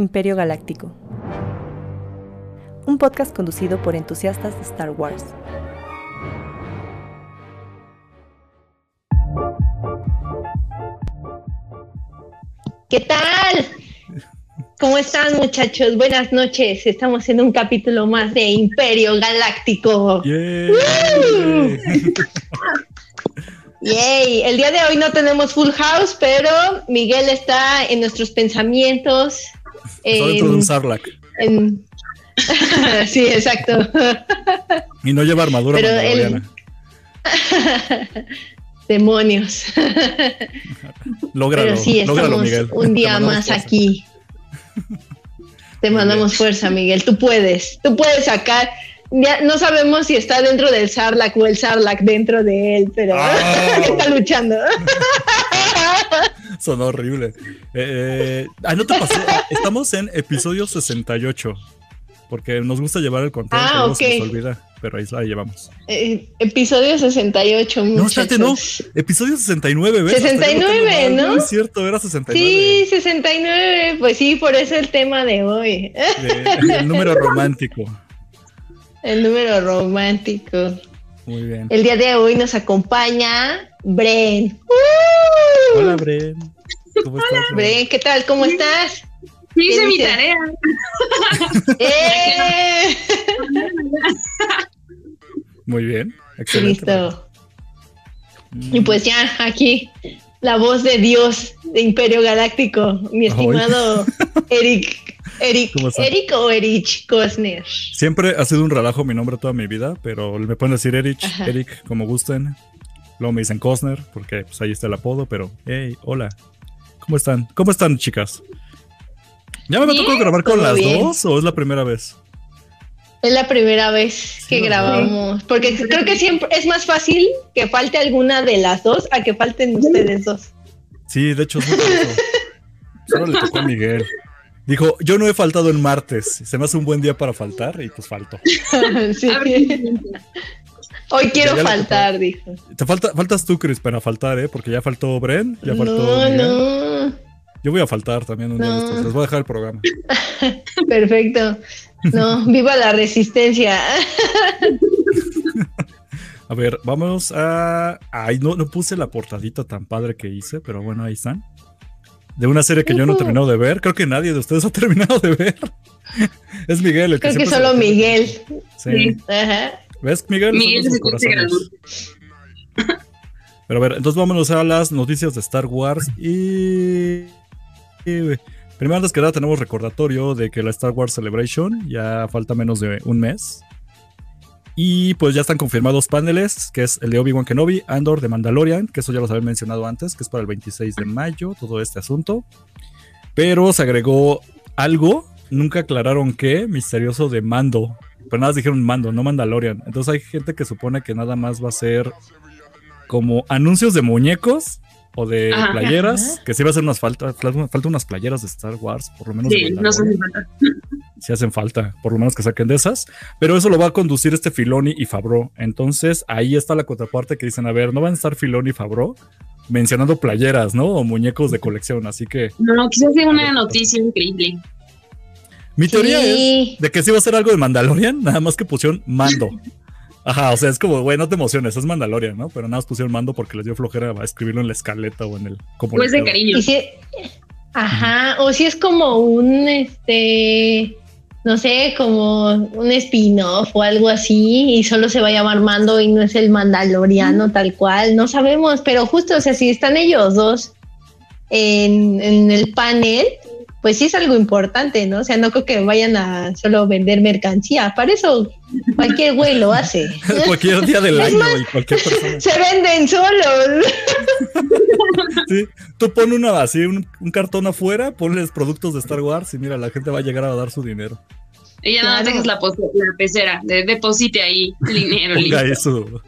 Imperio Galáctico. Un podcast conducido por entusiastas de Star Wars. ¿Qué tal? ¿Cómo están muchachos? Buenas noches. Estamos en un capítulo más de Imperio Galáctico. Yay. El día de hoy no tenemos Full House, pero Miguel está en nuestros pensamientos. Está dentro de un Sarlacc. en- sí, exacto. Y no lleva armadura Pero mandaloriana. Demonios. Lógralo, Pero sí, lógralo, estamos Miguel. un día más fuerza. aquí. Te mandamos fuerza, Miguel. Tú puedes. Tú puedes sacar. Ya no sabemos si está dentro del Sarlacc o el Sarlacc dentro de él, pero Ah. está luchando. Sonó horrible. Eh, eh, ah, no te pasó. Ah, Estamos en episodio 68. Porque nos gusta llevar el control, Ah, pero luego se nos olvida. Pero ahí la llevamos. Eh, episodio 68, No, espérate, no. muchachos. Episodio 69, ¿ves? Hasta yo lo tengo 69, mal. ¿no? es cierto, era 69. Sí, 69. Pues sí, por eso el tema de hoy. El número romántico. El número romántico. Muy bien. El día de hoy nos acompaña Bren. Hola, Bren. ¿Cómo estás? Bren? Bren, ¿qué tal? ¿Cómo estás? Sí, hice ¿Qué mi tarea. ¡Eh! Muy bien. Excelente. Listo. Mm. Y pues ya, aquí, la voz de Dios de Imperio Galáctico, mi Ay. estimado Eric. Eric, ¿Cómo está? Eric o Erich Cosner. Siempre ha sido un relajo mi nombre toda mi vida, pero me pueden decir Eric, Ajá. Eric, como gusten. Luego me dicen Cosner, porque pues ahí está el apodo, pero hey, hola. ¿Cómo están? ¿Cómo están, chicas? ¿Ya me va a tocar grabar con las bien. dos o es la primera vez? Es la primera vez que grabamos, porque creo que siempre es más fácil que falte alguna de las dos a que falten ustedes dos. Sí, de hecho es. Solo le tocó a Miguel. Dijo, yo no he faltado en martes. Se me hace un buen día para faltar y pues falto. Sí. Hoy quiero faltar, dijo. Te falta, faltas tú, Chris, para faltar, ¿eh? Porque ya faltó Bren, ya faltó No, Miguel. no. Yo voy a faltar también un día de estos. Les voy a dejar el programa. Perfecto. No, viva la resistencia. A ver, vamos a. Ay, no, no puse la portadita tan padre que hice, pero bueno, ahí están. De una serie que yo no he terminado de ver. Creo que nadie de ustedes ha terminado de ver. Es Miguel el que Creo que solo. Miguel. Sí. Ajá. ¿Ves, Miguel? Miguel se. Pero a ver, entonces vámonos a las noticias de Star Wars y. y, Primero, antes que nada, tenemos recordatorio de que la Star Wars Celebration ya falta menos de un mes. Y pues ya están confirmados paneles, que es el de Obi-Wan Kenobi, Andor de Mandalorian, que eso ya los había mencionado antes, que es para el 26 de mayo, todo este asunto. Pero se agregó algo, nunca aclararon qué, misterioso de Mando. Pero nada más dijeron Mando, no Mandalorian. Entonces hay gente que supone que nada más va a ser como anuncios de muñecos o de Ajá. playeras, Ajá. que sí va a ser unas falta, falta unas playeras de Star Wars, por lo menos Sí, no falta. hacen falta, por lo menos que saquen de esas, pero eso lo va a conducir este Filoni y Fabro. Entonces ahí está la contraparte que dicen, a ver, no van a estar Filoni y Fabro mencionando playeras, ¿no? O muñecos de colección, así que No, quizás sea una noticia increíble. mi teoría Sí. es de que sí va a ser algo de Mandalorian, nada más que pusieron mando. Ajá, o sea, es como, güey, no te emociones, es Mandalorian, ¿no? Pero nada más pusieron mando porque les dio flojera a escribirlo en la escaleta o en el Pues de cariño. Si, ajá, o si es como un, este, no sé, como un spin-off o algo así, y solo se va a llamar Mando y no es el Mandaloriano tal cual, no sabemos, pero justo, o sea, si están ellos dos en, en el panel, pues sí es algo importante, ¿no? O sea, no creo que vayan a solo vender mercancía, para eso cualquier güey lo hace. Cualquier día del Es año más- y cualquier persona. Se venden solos. Sí, tú pon una así, un, un cartón afuera, ponles productos de Star Wars y mira, la gente va a llegar a dar su dinero. Y ya nada más Claro. dejas la, la pecera, de, deposite ahí el dinero. Ponga listo. eso.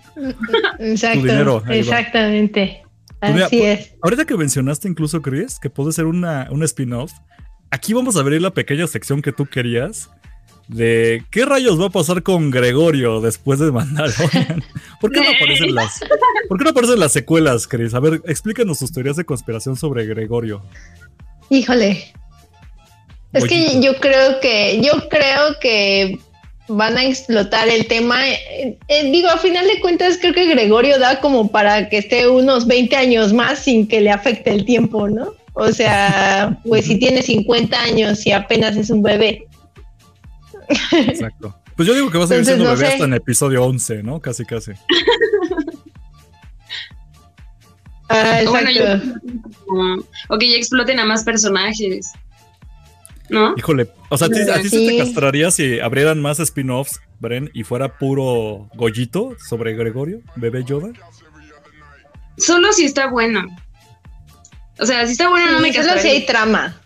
Exacto, dinero, va. exactamente. Pues mira, Así es. Ahorita que mencionaste incluso, Chris, que puede ser una, un spin-off, aquí vamos a abrir la pequeña sección que tú querías de qué rayos va a pasar con Gregorio después de Mandalorian. ¿Por qué no aparecen las, ¿por qué no aparecen las secuelas, Chris? A ver, explícanos tus teorías de conspiración sobre Gregorio. Híjole. Es que yo creo que, yo creo que van a explotar el tema. Eh, eh, digo, a final de cuentas, creo que Gregorio da como para que esté unos 20 años más sin que le afecte el tiempo, ¿no? O sea, pues si tiene 50 años y apenas es un bebé. Exacto. Pues yo digo que va a seguir siendo bebé hasta en episodio 11, ¿no? Casi, casi. ah, Bueno, yo, o que ya exploten a más personajes. ¿No? Híjole, o sea, ¿a ti, a ti se te castraría si abrieran más spin-offs, Bren, y fuera puro Gollito sobre Gregorio, bebé Yoda? Solo si está bueno. O sea, si está bueno no me Solo si hay trama.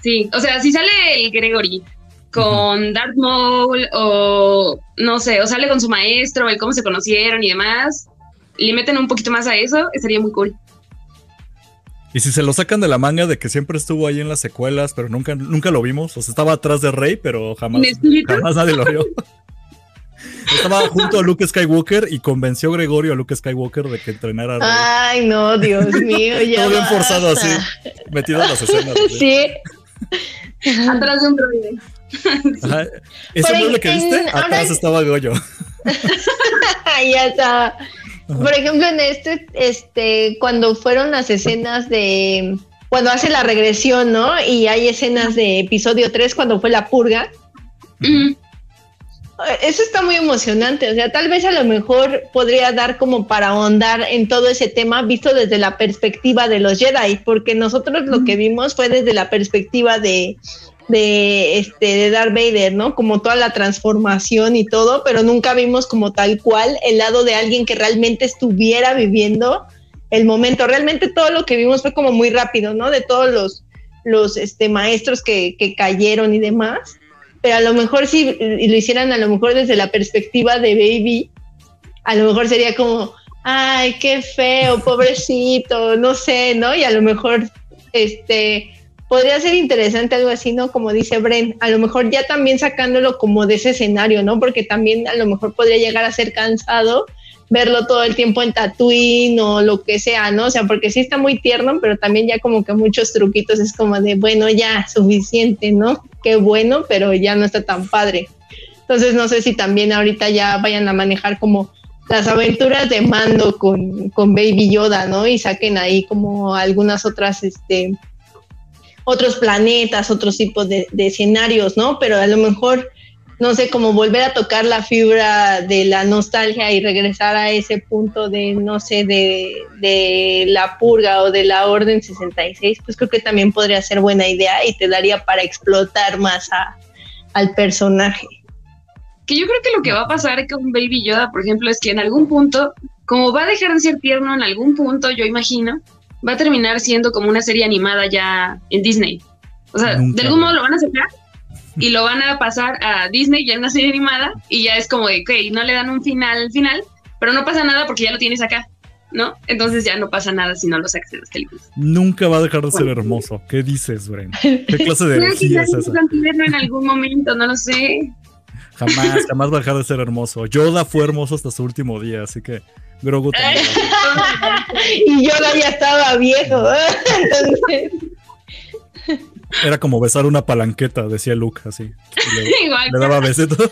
Sí, o sea, si sale el Gregory con Darth Maul o no sé, o sale con su maestro, el cómo se conocieron y demás, y le meten un poquito más a eso, estaría muy cool. Y si se lo sacan de la manga de que siempre estuvo ahí en las secuelas, pero nunca, nunca lo vimos. O sea, estaba atrás de Rey, pero jamás, jamás nadie lo vio. Estaba junto a Luke Skywalker y convenció a Gregorio a Luke Skywalker de que entrenara a Rey. Ay, no, Dios mío, ya. Todo bien forzado así, metido en las escenas. ¿sí? sí. Atrás de un droide. Ajá. Ese mueble que viste, atrás ahora... estaba Goyo. ya estaba. Por ejemplo, en este, este, cuando fueron las escenas de cuando hace la regresión, ¿no? Y hay escenas de episodio 3 cuando fue la purga. Uh -huh. Eso está muy emocionante, o sea, tal vez a lo mejor podría dar como para ahondar en todo ese tema visto desde la perspectiva de los Jedi, porque nosotros lo que vimos fue desde la perspectiva de, de, este, de Darth Vader, ¿no? Como toda la transformación y todo, pero nunca vimos como tal cual el lado de alguien que realmente estuviera viviendo el momento. Realmente todo lo que vimos fue como muy rápido, ¿no? De todos los, los este, maestros que, que cayeron y demás. Pero a lo mejor si lo hicieran a lo mejor desde la perspectiva de Baby, a lo mejor sería como, ay, qué feo, pobrecito, no sé, ¿no? Y a lo mejor, este, podría ser interesante algo así, ¿no? Como dice Bren, a lo mejor ya también sacándolo como de ese escenario, ¿no? Porque también a lo mejor podría llegar a ser cansado verlo todo el tiempo en Tatooine o lo que sea, ¿no? O sea, porque sí está muy tierno, pero también ya como que muchos truquitos es como de, bueno, ya, suficiente, ¿no? Qué bueno, pero ya no está tan padre. Entonces no sé si también ahorita ya vayan a manejar como las aventuras de mando con, con Baby Yoda, ¿no? Y saquen ahí como algunas otras, este, otros planetas, otros tipos de, de escenarios, ¿no? Pero a lo mejor no sé, como volver a tocar la fibra de la nostalgia y regresar a ese punto de, no sé, de, de, la purga o de la Orden 66, pues creo que también podría ser buena idea y te daría para explotar más a, al personaje. Que yo creo que lo que va a pasar con Baby Yoda, por ejemplo, es que en algún punto, como va a dejar de ser tierno en algún punto, yo imagino, va a terminar siendo como una serie animada ya en Disney. O sea, Nunca. de algún modo lo van a sacar y lo van a pasar a Disney ya en una serie animada y ya es como de, ok, no le dan un final final, pero no pasa nada porque ya lo tienes acá, ¿no? Entonces ya no pasa nada si no lo sacas de las películas. Nunca va a dejar de ser hermoso. ¿Qué dices, Bren? ¿Qué clase de energía es esa? en algún momento, no lo sé. Jamás, jamás va a dejar de ser hermoso. Yoda fue hermoso hasta su último día, así que Grogu también. y Yoda ya estaba viejo, entonces... Era como besar una palanqueta, decía Luke, así. Le, le daba besitos.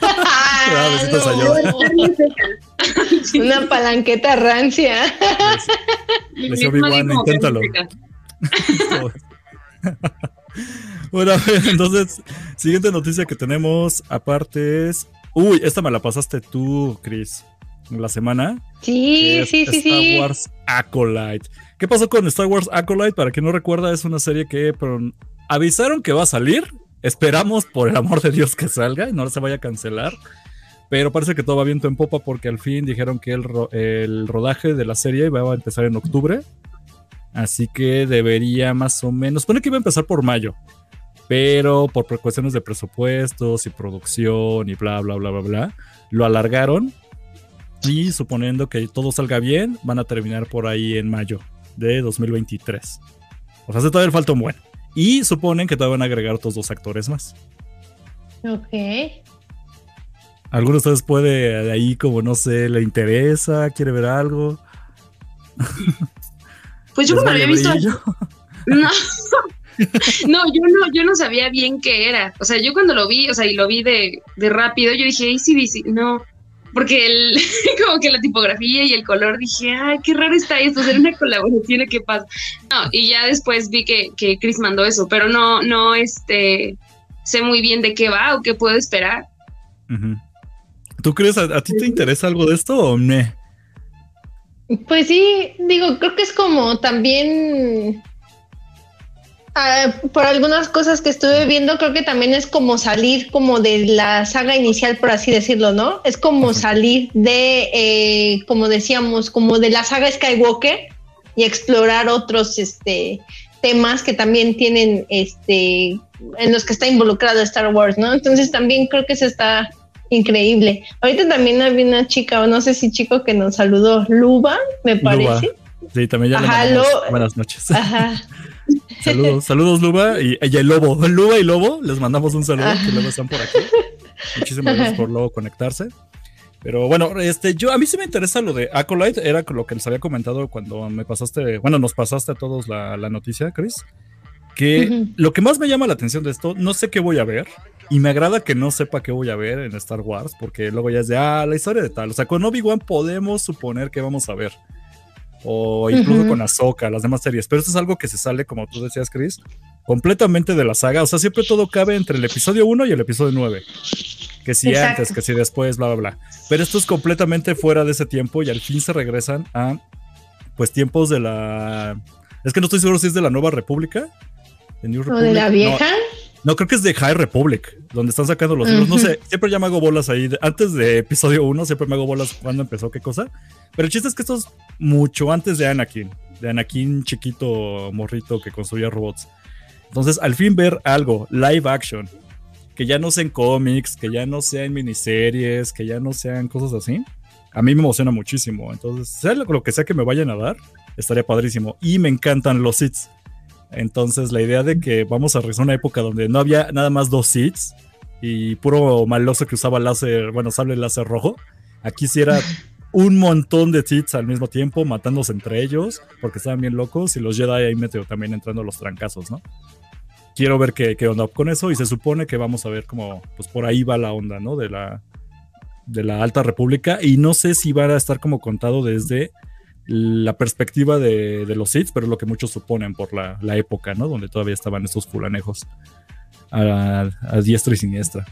le daba besitos no, a Yoda. Una palanqueta rancia. Le decía Obi-Wan, inténtalo. bueno, entonces, siguiente noticia que tenemos, aparte es. Uy, esta me la pasaste tú, Chris, la semana. Sí, sí, sí, Star sí. Wars Acolyte. ¿Qué pasó con Star Wars Acolyte? Para quien no recuerda, es una serie que avisaron que va a salir. Esperamos, por el amor de Dios, que salga y no se vaya a cancelar. Pero parece que todo va viento en popa porque al fin dijeron que el, el rodaje de la serie va a empezar en octubre. Así que debería más o menos. Pone que iba a empezar por mayo. Pero por cuestiones de presupuestos y producción y bla, bla, bla, bla, bla, lo alargaron. Y suponiendo que todo salga bien, van a terminar por ahí en mayo de 2023. O sea, todavía falta un buen. Y suponen que todavía van a agregar otros dos actores más. Ok. ¿Alguno de ustedes puede de ahí, como no sé, le interesa, quiere ver algo? Pues yo como había visto. No. no, yo no, yo no sabía bien qué era. O sea, yo cuando lo vi, o sea, y lo vi de, de rápido, yo dije, ACDC, no. Porque el, como que la tipografía y el color, dije, ay, qué raro está esto, será una colaboración, ¿qué pasa? No, y ya después vi que, que Chris mandó eso, pero no, no, este, sé muy bien de qué va o qué puedo esperar. ¿Tú crees, a, ti te interesa algo de esto o no? Pues sí, digo, creo que es como también ah, por algunas cosas que estuve viendo, creo que también es como salir como de la saga inicial, por así decirlo, ¿no? Es como salir de, eh, como decíamos, como de la saga Skywalker y explorar otros este, temas que también tienen, este, en los que está involucrado Star Wars, ¿no? Entonces también creo que se está increíble. Ahorita también había una chica, o no sé si chico que nos saludó, Luba, me parece. Sí, también ya le buenas noches. Ajá. saludos, saludos Luba y, el Lobo. Luba y Lobo, les mandamos un saludo, que luego están por aquí. Muchísimas gracias por luego conectarse. Pero bueno, este, yo a mí sí me interesa lo de Acolyte, era lo que les había comentado cuando me pasaste, bueno, nos pasaste a todos la, la noticia, Chris. Que lo que más me llama la atención de esto, no sé qué voy a ver, y me agrada que no sepa qué voy a ver en Star Wars, porque luego ya es de, ah, la historia de tal. O sea, con Obi-Wan podemos suponer que vamos a ver. O incluso con Ahsoka, las demás series. Pero esto es algo que se sale, como tú decías, Chris, completamente de la saga. O sea, siempre todo cabe entre el episodio 1 y el episodio 9. Que si antes, que si después, bla, bla, bla. Pero esto es completamente fuera de ese tiempo y al fin se regresan a, pues, tiempos de la... Es que no estoy seguro si es de la Nueva República. ¿O de la vieja? No, creo que es de High Republic, donde están sacando los libros. No sé, siempre ya me hago bolas ahí. Antes de episodio 1, siempre me hago bolas cuando empezó qué cosa. Pero el chiste es que esto es mucho antes de Anakin. De Anakin chiquito, morrito que construía robots. Entonces, al fin ver algo live action, que ya no sean cómics, que ya no sean miniseries, que ya no sean cosas así, a mí me emociona muchísimo. Entonces, sea lo que sea que me vayan a dar, estaría padrísimo. Y me encantan los hits. Entonces, la idea de que vamos a regresar a una época donde no había nada más dos seats y puro maloso que usaba láser, bueno, sable láser rojo. Aquí sí era un montón de seats al mismo tiempo, matándose entre ellos, porque estaban bien locos, y los Jedi ahí metió también entrando los trancazos, ¿no? Quiero ver qué, qué onda con eso, y se supone que vamos a ver cómo, pues por ahí va la onda, ¿no? De la, de la Alta República, y no sé si va a estar como contado desde la perspectiva de, los Sith, pero lo que muchos suponen por la, época, ¿no? Donde todavía estaban estos fulanejos a, diestra y siniestra.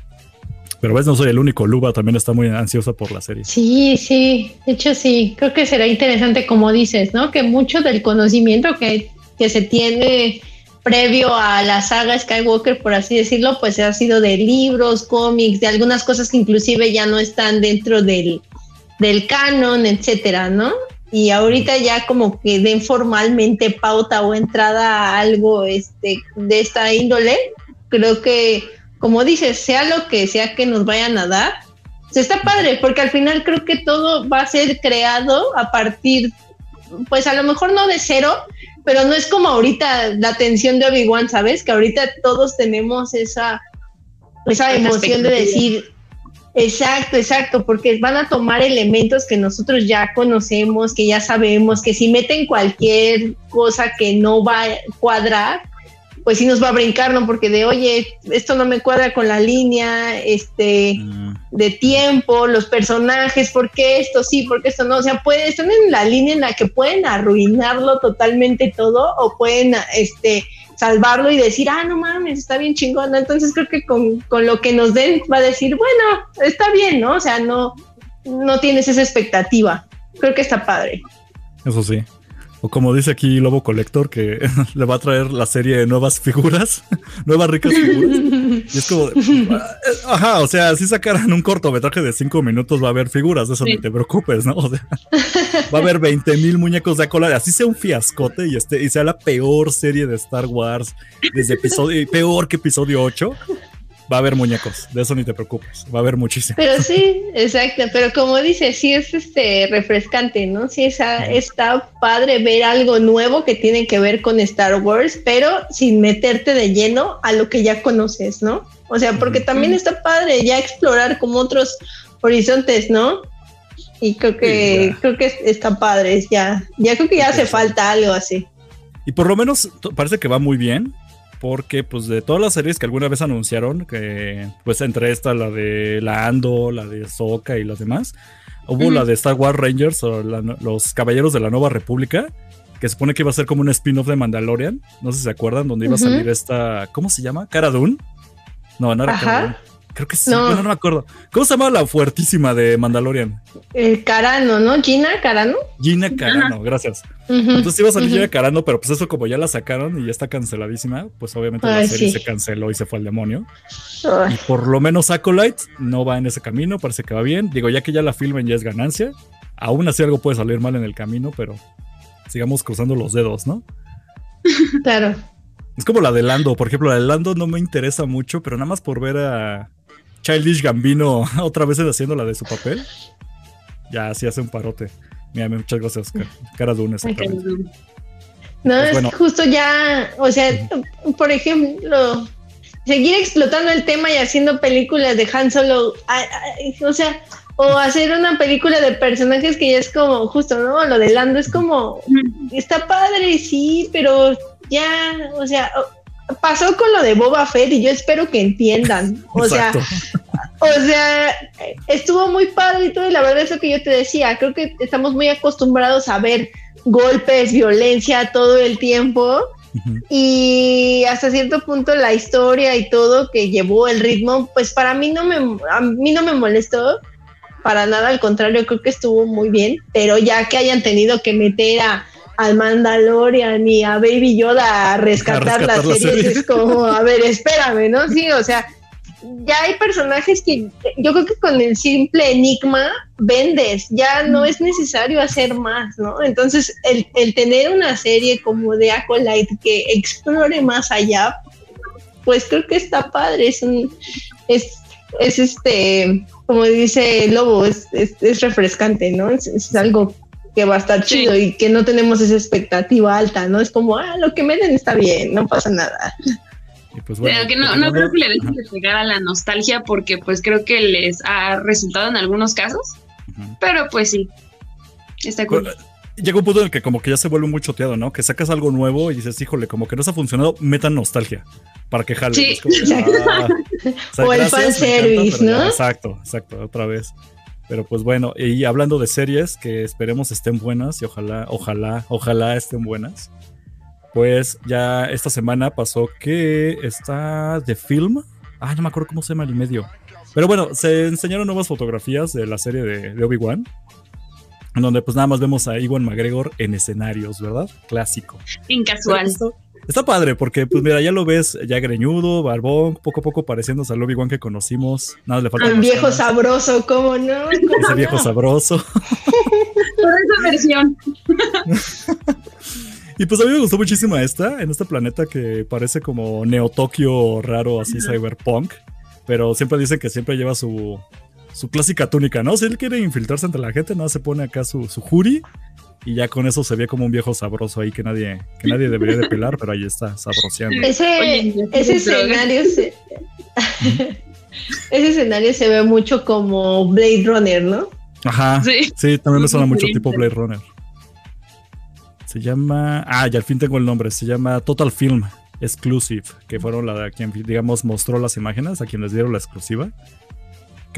Pero ves, no soy el único. Luba también está muy ansiosa por la serie. Sí, sí. De hecho, sí. Creo que será interesante, como dices, ¿no? Que mucho del conocimiento que, que se tiene previo a la saga Skywalker, por así decirlo, pues ha sido de libros, cómics, de algunas cosas que inclusive ya no están dentro del, del canon, etcétera, ¿no? Y ahorita ya como que den formalmente pauta o entrada a algo este, de esta índole, creo que, como dices, sea lo que sea que nos vayan a dar, se está padre, porque al final creo que todo va a ser creado a partir, pues a lo mejor no de cero, pero no es como ahorita la tensión de Obi-Wan, ¿sabes? Que ahorita todos tenemos esa, esa emoción de decir, Exacto, exacto, porque van a tomar elementos que nosotros ya conocemos, que ya sabemos, que si meten cualquier cosa que no va a cuadrar, pues sí nos va a brincar, ¿no? Porque de, oye, esto no me cuadra con la línea, este, mm. de tiempo, los personajes, ¿por qué esto sí, por qué esto no? O sea, puede, están en la línea en la que pueden arruinarlo totalmente todo o pueden, este, salvarlo y decir, ah, no mames, está bien chingón. Entonces creo que con, lo que nos den va a decir, bueno, está bien, ¿no? O sea, no, no tienes esa expectativa. Creo que está padre. Eso sí. O como dice aquí Lobo Colector, que le va a traer la serie de nuevas figuras, nuevas ricas figuras. Y es como, ah, ajá, o sea, si sacaran un cortometraje de cinco minutos va a haber figuras, de eso ni te preocupes, ¿no? O sea, va a haber 20 mil muñecos de cola, así sea un fiascote y, este, y sea la peor serie de Star Wars desde episodio, peor que episodio 8 va a haber muñecos, de eso ni te preocupes, va a haber muchísimos. Pero sí, exacto, pero como dices, sí es este refrescante, ¿no? Sí esa, está padre ver algo nuevo que tiene que ver con Star Wars, pero sin meterte de lleno a lo que ya conoces, ¿no? O sea, porque también está padre ya explorar como otros horizontes, ¿no? Y creo que creo que está padre, ya ya creo que ya hace falta algo así. Y por lo menos parece que va muy bien porque pues de todas las series que alguna vez anunciaron, que pues entre esta, la de la Ando, la de Soka y las demás, hubo la de Star Wars Rangers o los Caballeros de la Nueva República, que se supone que iba a ser como un spin-off de Mandalorian, no sé si se acuerdan, donde iba a salir esta, ¿cómo se llama? Cara Dune. No, no era Cara Dune. Creo que sí, no. no me acuerdo. ¿Cómo se llama la fuertísima de Mandalorian? El Carano, ¿no? Gina Carano. Gina Carano, gracias. Entonces iba a salir Gina Carano, pero pues eso como ya la sacaron y ya está canceladísima, pues obviamente la serie se canceló y se fue al demonio. Y por lo menos Acolyte no va en ese camino, parece que va bien. Digo, ya que ya la filmen ya es ganancia. Aún así algo puede salir mal en el camino, pero sigamos cruzando los dedos, ¿no? Claro. Es como la de Lando, por ejemplo, la de Lando no me interesa mucho, pero nada más por ver a, Childish Gambino otra vez haciendo la de su papel. Ya, sí hace un parote. Mira, muchas gracias, cara de No, pues es justo ya, o sea, por ejemplo, seguir explotando el tema y haciendo películas de Han Solo, o sea, o hacer una película de personajes que ya es como, justo, ¿no? Lo de Lando es como, está padre, sí, pero ya, o sea, pasó con lo de Boba Fett y yo espero que entiendan. O sea, o sea, estuvo muy padre y todo, y la verdad es lo que yo te decía, creo que estamos muy acostumbrados a ver golpes, violencia todo el tiempo. Y hasta cierto punto la historia y todo que llevó el ritmo, pues para mí no me, a mí no me molestó para nada, al contrario, creo que estuvo muy bien, pero ya que hayan tenido que meter a, al Mandalorian y a Baby Yoda a rescatar, las series, es como, a ver, espérame, ¿no? Sí, o sea, ya hay personajes que yo creo que con el simple enigma vendes, ya no es necesario hacer más, ¿no? Entonces, el, tener una serie como de Acolyte que explore más allá, pues creo que está padre, es un, es, es este, como dice Lobo, es, es, refrescante, ¿no? Es, es algo que va a estar chido y que no tenemos esa expectativa alta, ¿no? Es como, ah, lo que me den está bien, no pasa nada. Pues Pero que no, no creo que le dejen de pegar a la nostalgia porque pues creo que les ha resultado en algunos casos, pero pues sí, está cool. llega un punto en el que como que ya se vuelve muy choteado, ¿no? Que sacas algo nuevo y dices, híjole, como que no se ha funcionado, metan nostalgia para que jale. Sí. Ah, o, el fanservice, ¿no? exacto, exacto, otra vez. Pero pues bueno, y hablando de series que esperemos estén buenas y ojalá, ojalá, ojalá estén buenas. Pues ya esta semana pasó que está de film. Ah, no me acuerdo cómo se llama el medio. Pero bueno, se enseñaron nuevas fotografías de la serie de, Obi-Wan. En donde pues nada más vemos a Iwan McGregor en escenarios, ¿verdad? Clásico. En casual. Está padre porque, pues mira, ya lo ves ya greñudo, barbón, poco a poco pareciéndose al Obi-Wan que conocimos. Nada le falta. Un viejo sabroso, ¿cómo no? Ese viejo sabroso. Por esa versión. y pues a mí me gustó muchísimo esta, en este planeta que parece como Neo-Tokio raro, así cyberpunk. Pero siempre dicen que siempre lleva su, su clásica túnica, ¿no? Si él quiere infiltrarse entre la gente, nada, se pone acá su, su jury y ya con eso se ve como un viejo sabroso ahí que nadie, que nadie debería de pelar, pero ahí está, sabroseando. Ese, ese escenario se, ese escenario se ve mucho como Blade Runner, ¿no? Ajá. Sí, sí también me suena mucho tipo Blade Runner. Se llama. Ah, ya al fin tengo el nombre. Se llama Total Film Exclusive, que fueron la de quien, digamos, mostró las imágenes, a quien les dieron la exclusiva.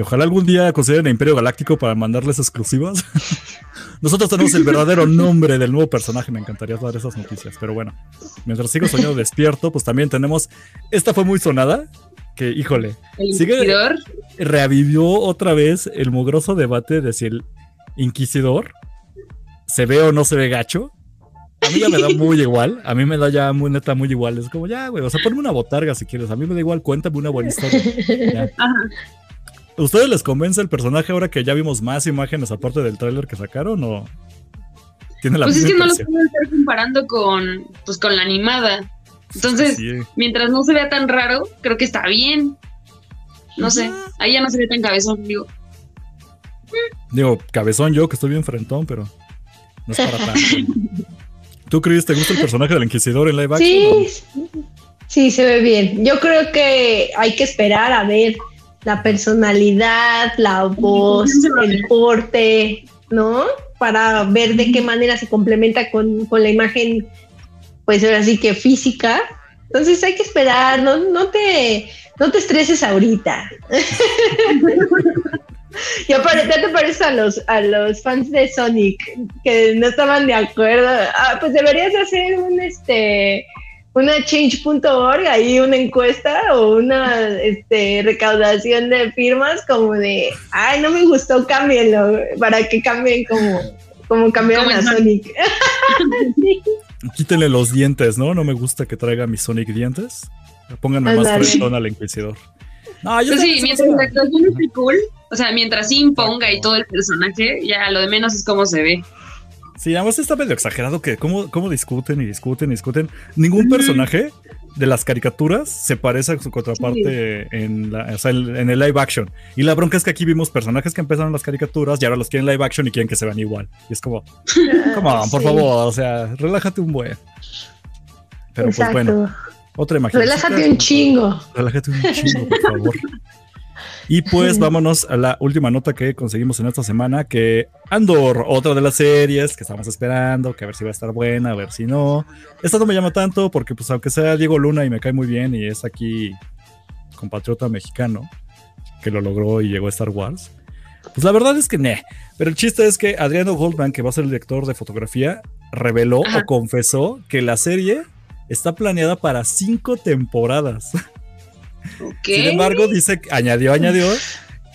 Que ojalá algún día consideren a Imperio Galáctico para mandarles exclusivas. Nosotros tenemos el verdadero nombre del nuevo personaje. Me encantaría dar esas noticias. Pero bueno, mientras sigo soñando despierto, pues también tenemos. Esta fue muy sonada. Que, híjole, ¿El sigue, revivió otra vez el mugroso debate de si el Inquisidor se ve o no se ve gacho. A mí ya me da muy igual. A mí me da ya muy neta muy igual. Es como, ya, güey, o sea, ponme una botarga si quieres. A mí me da igual, cuéntame una buena historia. Ajá. ¿Ustedes les convence el personaje ahora que ya vimos más imágenes aparte del tráiler que sacaron o tiene la Pues es que no lo puedo estar comparando con pues con la animada. Entonces, mientras no se vea tan raro, creo que está bien. No sé, ahí ya no se ve tan cabezón, digo. Digo, cabezón yo que estoy bien frentón, pero no es para tanto. ¿Tú crees te gusta el personaje del Inquisidor en live action? Sí, sí, se ve bien. Yo creo que hay que esperar a ver la personalidad, la voz, el porte, ¿no? Para ver de qué manera se complementa con, la imagen, pues ahora sí que física. Entonces hay que esperar, no, no te, no te estreses ahorita. Y aparte, ¿qué te parece a los, a los fans de Sonic que no estaban de acuerdo? Ah, pues deberías hacer un este una change.org, ahí una encuesta o una este, recaudación de firmas como de, ay, no me gustó, cámbienlo, para que cambien como, como cambiaron a Sonic. Quítenle los dientes, ¿no? No me gusta que traiga mis Sonic dientes. Pónganme más presión al Inquisidor. No, yo pues sí, mientras la actuación esté cool, o sea, mientras sí imponga y todo el personaje, ya lo de menos es cómo se ve. Sí, además está medio exagerado que cómo, cómo discuten y discuten y discuten. Ningún personaje de las caricaturas se parece a su contraparte en, la, o sea, en, el live action. Y la bronca es que aquí vimos personajes que empezaron las caricaturas y ahora los quieren live action y quieren que se vean igual. Y es como, come por favor, o sea, relájate un buen. Pero pues bueno, otra imagen. Relájate un chingo. Relájate un chingo, por favor. Y pues vámonos a la última nota que conseguimos en esta semana, que Andor, otra de las series que estamos esperando, que a ver si va a estar buena, a ver si no. Esta no me llama tanto porque pues aunque sea Diego Luna y me cae muy bien y es aquí compatriota mexicano que lo logró y llegó a Star Wars. Pues la verdad es que ne. Pero el chiste es que Adriano Goldman, que va a ser el director de fotografía, reveló o confesó que la serie está planeada para cinco temporadas. Sin embargo, dice, añadió, añadió,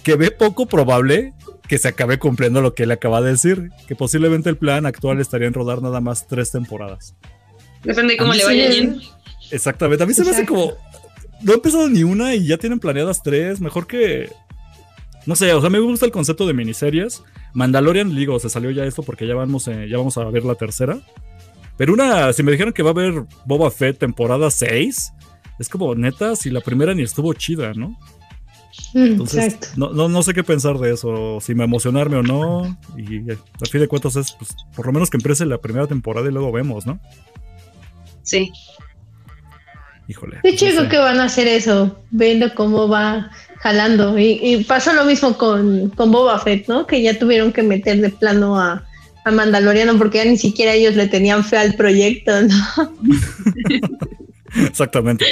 que ve poco probable que se acabe cumpliendo lo que él acaba de decir, que posiblemente el plan actual estaría en rodar nada más tres temporadas. Depende de cómo le vaya bien. Exactamente, a mí se me hace como, no ha empezado ni una y ya tienen planeadas tres, mejor que... No sé, o sea, me gusta el concepto de miniseries. Mandalorian, digo, se salió ya esto porque ya vamos, eh, ya vamos a ver la tercera. Pero una, si me dijeron que va a haber Boba Fett temporada 6, es como neta, si la primera ni estuvo chida, ¿no? Mm, Entonces, no, no, sé qué pensar de eso, si me emocionarme o no. Y a fin de cuentas es, pues, por lo menos que empiece la primera temporada y luego vemos, ¿no? Sí. Híjole. Qué chido que van a hacer eso, viendo cómo va jalando. Y, y pasa lo mismo con, con, Boba Fett, ¿no? Que ya tuvieron que meter de plano a, a Mandaloriano porque ya ni siquiera ellos le tenían fe al proyecto, ¿no? Exactamente.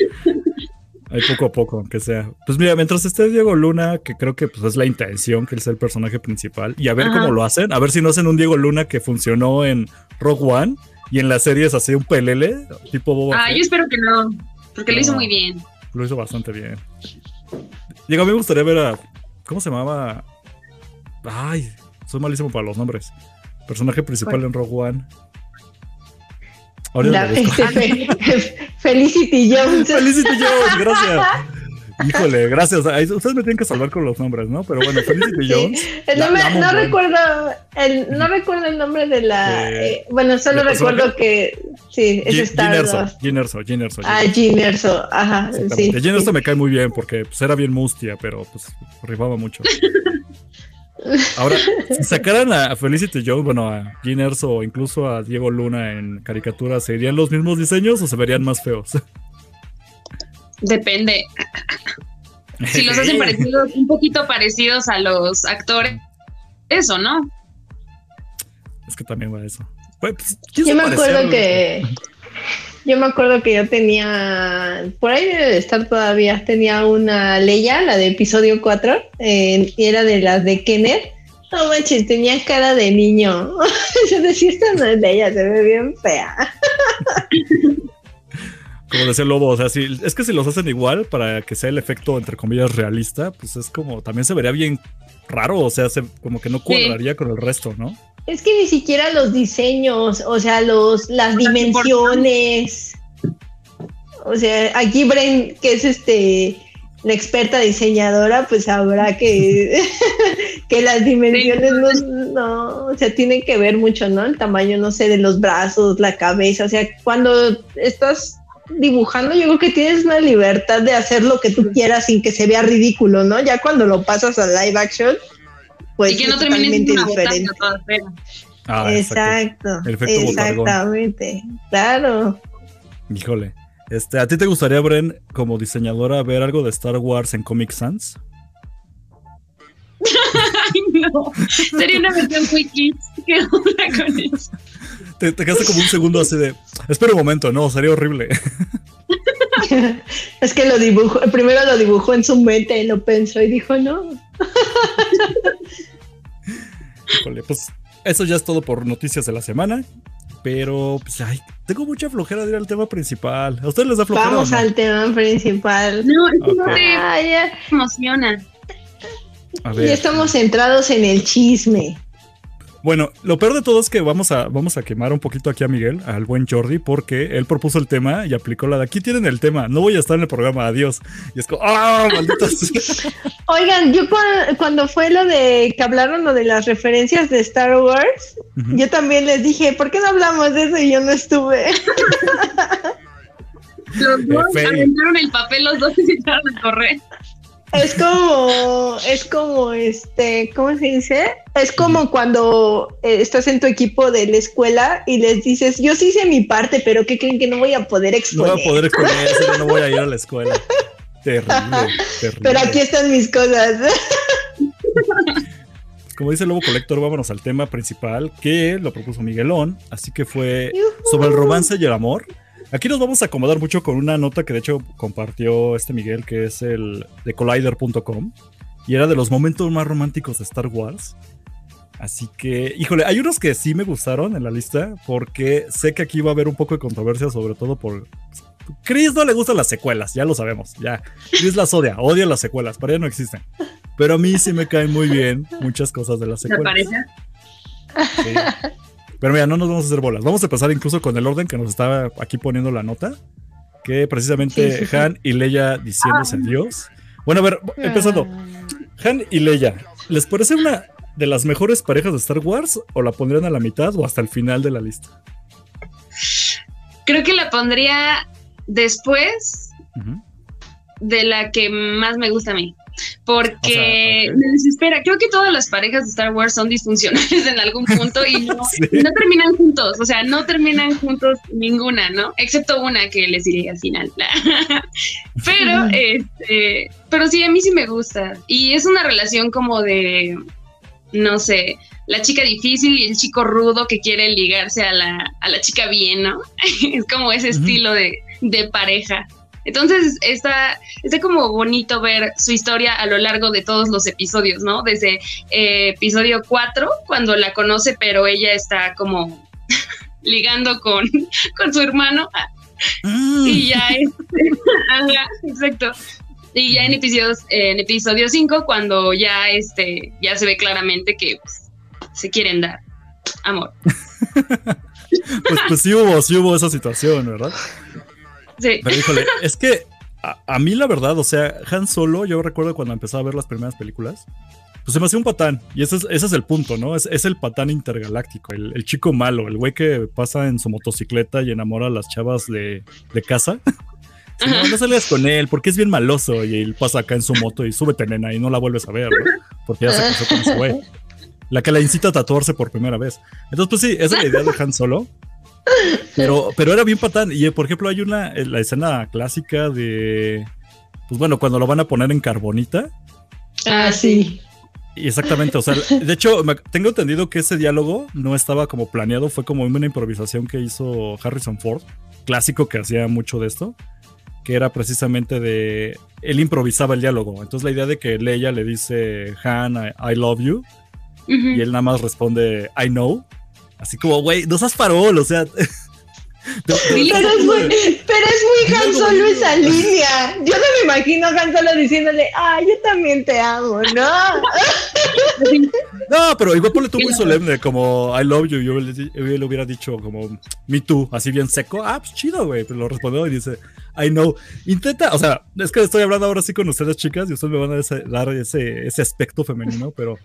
Ahí poco a poco, aunque sea. Pues mira, mientras esté Diego Luna, que creo que pues, es la intención que él sea el personaje principal, y a ver cómo lo hacen, a ver si no hacen un Diego Luna que funcionó en Rogue One y en la serie es así un pelele, tipo Boba. Ah, yo espero que no, porque lo hizo muy bien. Lo hizo bastante bien. Diego, a mí me gustaría ver a. ¿Cómo se llamaba? Ay, soy malísimo para los nombres. Personaje principal en Rogue One. Felicity Jones. Felicity Jones, gracias. Híjole, gracias. Ustedes me tienen que salvar con los nombres, ¿no? Pero bueno, Felicity Jones. no, recuerdo el, no recuerdo el nombre de la. Eh, bueno, solo recuerdo que. Sí, es Star Wars. Ginerso, Ginerso. Ah, Ginerso, ajá. Sí. Ginerso me cae muy bien porque pues, era bien mustia, pero pues rifaba mucho. Ahora, si sacaran a Felicity Jones, bueno, a Gene Erso o incluso a Diego Luna en caricaturas, ¿serían los mismos diseños o se verían más feos? Depende. Si los hacen parecidos, un poquito parecidos a los actores, eso, ¿no? Es que también va eso. Pues, yo me acuerdo que. Yo me acuerdo que yo tenía, por ahí debe estar todavía, tenía una Leia, la de episodio 4, y era de las de Kenneth. No manches, tenía cara de niño. yo decía, esta no es Leia, se ve bien fea. como decía Lobo, o sea, si, es que si los hacen igual para que sea el efecto, entre comillas, realista, pues es como, también se vería bien raro, o sea, como que no cuadraría con el resto, ¿no? Es que ni siquiera los diseños, o sea, los, las dimensiones. O sea, aquí Bren, que es este la experta diseñadora, pues sabrá que, que las dimensiones no, no, o sea, tienen que ver mucho, ¿no? El tamaño, no sé, de los brazos, la cabeza, o sea, cuando estás dibujando, yo creo que tienes una libertad de hacer lo que tú quieras sin que se vea ridículo, ¿no? Ya cuando lo pasas a live action, pues y que no totalmente diferente. Ah, exacto, exactamente, claro. Híjole. Este, ¿A ti te gustaría, Bren, como diseñadora, ver algo de Star Wars en Comic Sans? Ay, no. Sería una versión muy kids. ¿Qué onda con eso? Te, te quedaste como un segundo así de. Espera un momento, no, sería horrible. es que lo dibujó, primero lo dibujó en su mente, lo pensó y dijo, no. Híjole, pues eso ya es todo por noticias de la semana. Pero, pues, ay, tengo mucha flojera de ir al tema principal. ¿A ustedes les da flojera? Vamos no? al tema principal. No, es que no te ya, emociona. A ya ver. estamos centrados en el chisme. Bueno, lo peor de todo es que vamos a, vamos a quemar un poquito aquí a Miguel, al buen Jordi, porque él propuso el tema y aplicó la de aquí tienen el tema, no voy a estar en el programa, adiós. Y es como, ¡ah, maldita sea! Oigan, yo cua- cuando fue lo de que hablaron lo de las referencias de Star Wars, yo también les dije, ¿por qué no hablamos de eso? Y yo no estuve. Los dos aventaron el papel, los dos se echaron a correr. Es como, es como, este, ¿cómo se dice? Es como cuando eh, estás en tu equipo de la escuela y les dices, yo sí hice mi parte, pero ¿qué creen que no voy a poder No exponer? voy a poder exponer yo no voy a ir a la escuela. Terrible, terrible. Pero aquí están mis cosas. Como dice el Lobo Colector, vámonos al tema principal que lo propuso Miguelón, así que fue sobre el romance y el amor. Aquí nos vamos a acomodar mucho con una nota que de hecho compartió este Miguel, que es el de collider.com, y era de los momentos más románticos de Star Wars. Así que, híjole, hay unos que sí me gustaron en la lista, porque sé que aquí va a haber un poco de controversia, sobre todo por... Chris no le gustan las secuelas, ya lo sabemos, ya. Chris las odia, odia las secuelas, para ella no existen. Pero a mí sí me caen muy bien muchas cosas de las ¿Te secuelas. parece? Sí. Pero mira, no nos vamos a hacer bolas. Vamos a empezar incluso con el orden que nos estaba aquí poniendo la nota. Que precisamente Sí, sí, sí. Han y Leia diciéndose adiós. Bueno, a ver, empezando. Han y Leia, ¿les parece una de las mejores parejas de Star Wars o la pondrían a la mitad o hasta el final de la lista? Creo que la pondría después de la que más me gusta a mí. Porque O sea, ok. me desespera. Creo que todas las parejas de Star Wars son disfuncionales en algún punto y no, Sí. y no terminan juntos. O sea, no terminan juntos ninguna, ¿no? Excepto una que les diré al final. pero, este, pero sí, a mí sí me gusta. Y es una relación como de, no sé, la chica difícil y el chico rudo que quiere ligarse a la, a la chica bien, ¿no? es como ese estilo de, de pareja. Entonces está, está como bonito ver su historia a lo largo de todos los episodios, ¿no? Desde eh, episodio 4, cuando la conoce, pero ella está como ligando con, con su hermano. Mm. Y ya ajá, exacto. Y ya en episodios, en episodio 5, cuando ya este, ya se ve claramente que pues, se quieren dar amor. Pues, pues sí hubo, sí hubo esa situación, ¿verdad? Sí. Pero híjole, es que a, a mí la verdad, o sea, Han Solo, yo recuerdo cuando empezaba a ver las primeras películas, pues se me hacía un patán. Y ese es, ese es el punto, ¿no? Es, es el patán intergaláctico, el, el chico malo, el güey que pasa en su motocicleta y enamora a las chavas de, de casa. Sí, no, no salgas con él porque es bien maloso y él pasa acá en su moto y súbete nena y no la vuelves a ver, ¿no? Porque ya se casó con ese güey. La que la incita a tatuarse por primera vez. Entonces, pues sí, esa es la idea de Han Solo. Pero, pero era bien patán. Y eh, por ejemplo, hay una, eh, la escena clásica de. Pues bueno, cuando lo van a poner en carbonita. Ah, sí. Exactamente, o sea, de hecho, tengo entendido que ese diálogo no estaba como planeado, fue como una improvisación que hizo Harrison Ford, clásico que hacía mucho de esto, que era precisamente de. Él improvisaba el diálogo. Entonces, la idea de que Leia le dice, Han, I, I love you, y él nada más responde, I know. Así como, güey, no seas farol, o sea. Pero es muy, pero es muy Han Solo esa línea. Yo no me imagino a Han Solo diciéndole, ah, yo también te amo, ¿no? No, pero igual ponle tú muy solemne, como I love you. Yo le, di- yo le hubiera dicho como me too, así bien seco. Ah, pues chido, güey. Pero lo respondió y dice I know. Intenta, o sea, es que estoy hablando ahora sí con ustedes, chicas, y ustedes me van a dar ese, ese aspecto femenino, pero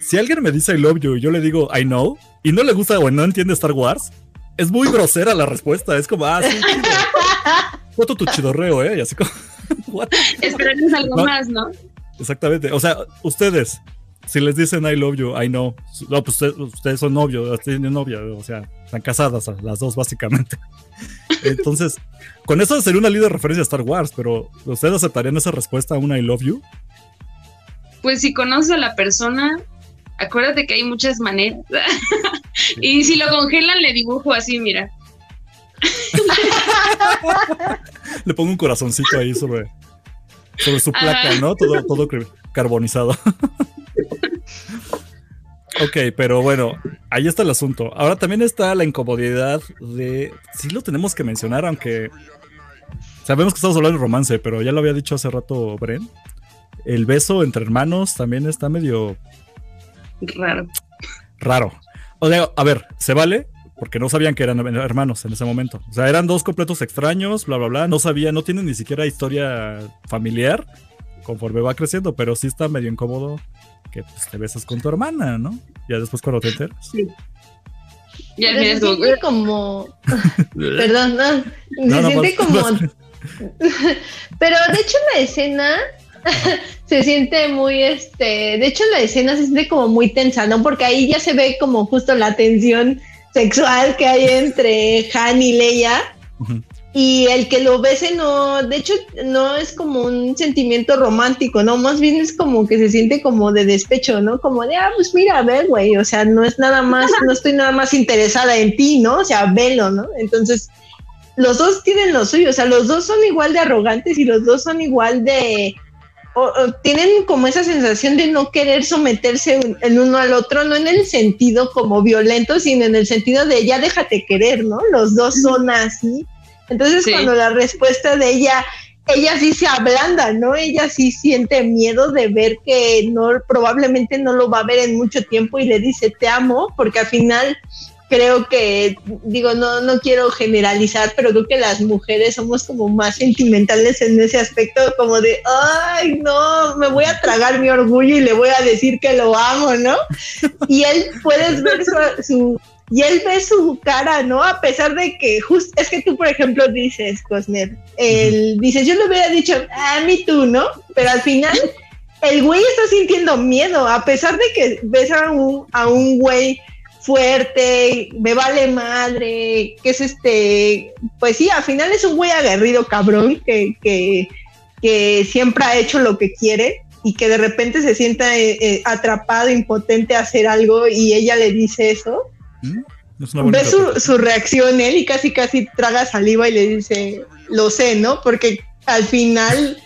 si alguien me dice I love you y yo le digo I know, y no le gusta o no entiende Star Wars, es muy grosera la respuesta. Es como, ah, sí. Foto tu chidorreo, ¿eh? Y así como? Esperarles algo No. más, ¿no? Exactamente. O sea, ustedes, si les dicen I love you, I know. No, pues ustedes, ustedes son novios, tienen novia, o sea, están casadas las dos, básicamente. Entonces, con eso sería una linda referencia a Star Wars, pero ¿ustedes aceptarían esa respuesta a un I love you? Pues si conoces a la persona, acuérdate que hay muchas maneras. y si lo congelan, le dibujo así, mira. Le pongo un corazoncito ahí sobre, sobre su placa, ¿no? Todo, todo carbonizado. ok, pero bueno, ahí está el asunto. Ahora también está la incomodidad de. Sí, lo tenemos que mencionar, aunque. Sabemos que estamos hablando de romance, pero ya lo había dicho hace rato Bren. El beso entre hermanos también está medio. Raro. Raro. O sea, a ver, ¿se vale? Porque no sabían que eran hermanos en ese momento. O sea, eran dos completos extraños, bla, bla, bla. No sabían, no tienen ni siquiera historia familiar conforme va creciendo, pero sí está medio incómodo que pues, te besas con tu hermana, ¿no? Ya después cuando te enteras. Sí. Ya se siente como. Perdón, no. Se siente como. pero de hecho la escena se siente muy, este, de hecho la escena se siente como muy tensa, ¿no? Porque ahí ya se ve como justo la tensión sexual que hay entre Han y Leia. Y el que lo bese no, de hecho, no es como un sentimiento romántico, ¿no? Más bien es como que se siente como de despecho, ¿no? Como de, ah, pues mira, a ver, güey, o sea, no es nada más, no estoy nada más interesada en ti, ¿no? O sea, velo, ¿no? Entonces, los dos tienen lo suyo, o sea, los dos son igual de arrogantes y los dos son igual de, tienen como esa sensación de no querer someterse el uno al otro, no en el sentido como violento, sino en el sentido de ya déjate querer, ¿no? Los dos son así. Entonces cuando la respuesta de ella, ella sí se ablanda, ¿no? Ella sí siente miedo de ver que no, probablemente no lo va a ver en mucho tiempo y le dice te amo, porque al final creo que, digo, no, no quiero generalizar, pero creo que las mujeres somos como más sentimentales en ese aspecto, como de, ay, no, me voy a tragar mi orgullo y le voy a decir que lo amo, ¿no? Y él, puedes ver su, y él ve su cara, ¿no? A pesar de que, justo, es que tú, por ejemplo, dices, Cosner, él dices, yo le hubiera dicho, a mí tú, ¿no? Pero al final... El güey está sintiendo miedo, a pesar de que ves a un, a un güey fuerte, me vale madre, que es este, pues sí, al final es un güey aguerrido cabrón que, que, que siempre ha hecho lo que quiere y que de repente se sienta eh, eh, atrapado, impotente a hacer algo y ella le dice eso. ¿Mm? Ve su, su, reacción él y casi casi traga saliva y le dice, lo sé, ¿no? Porque al final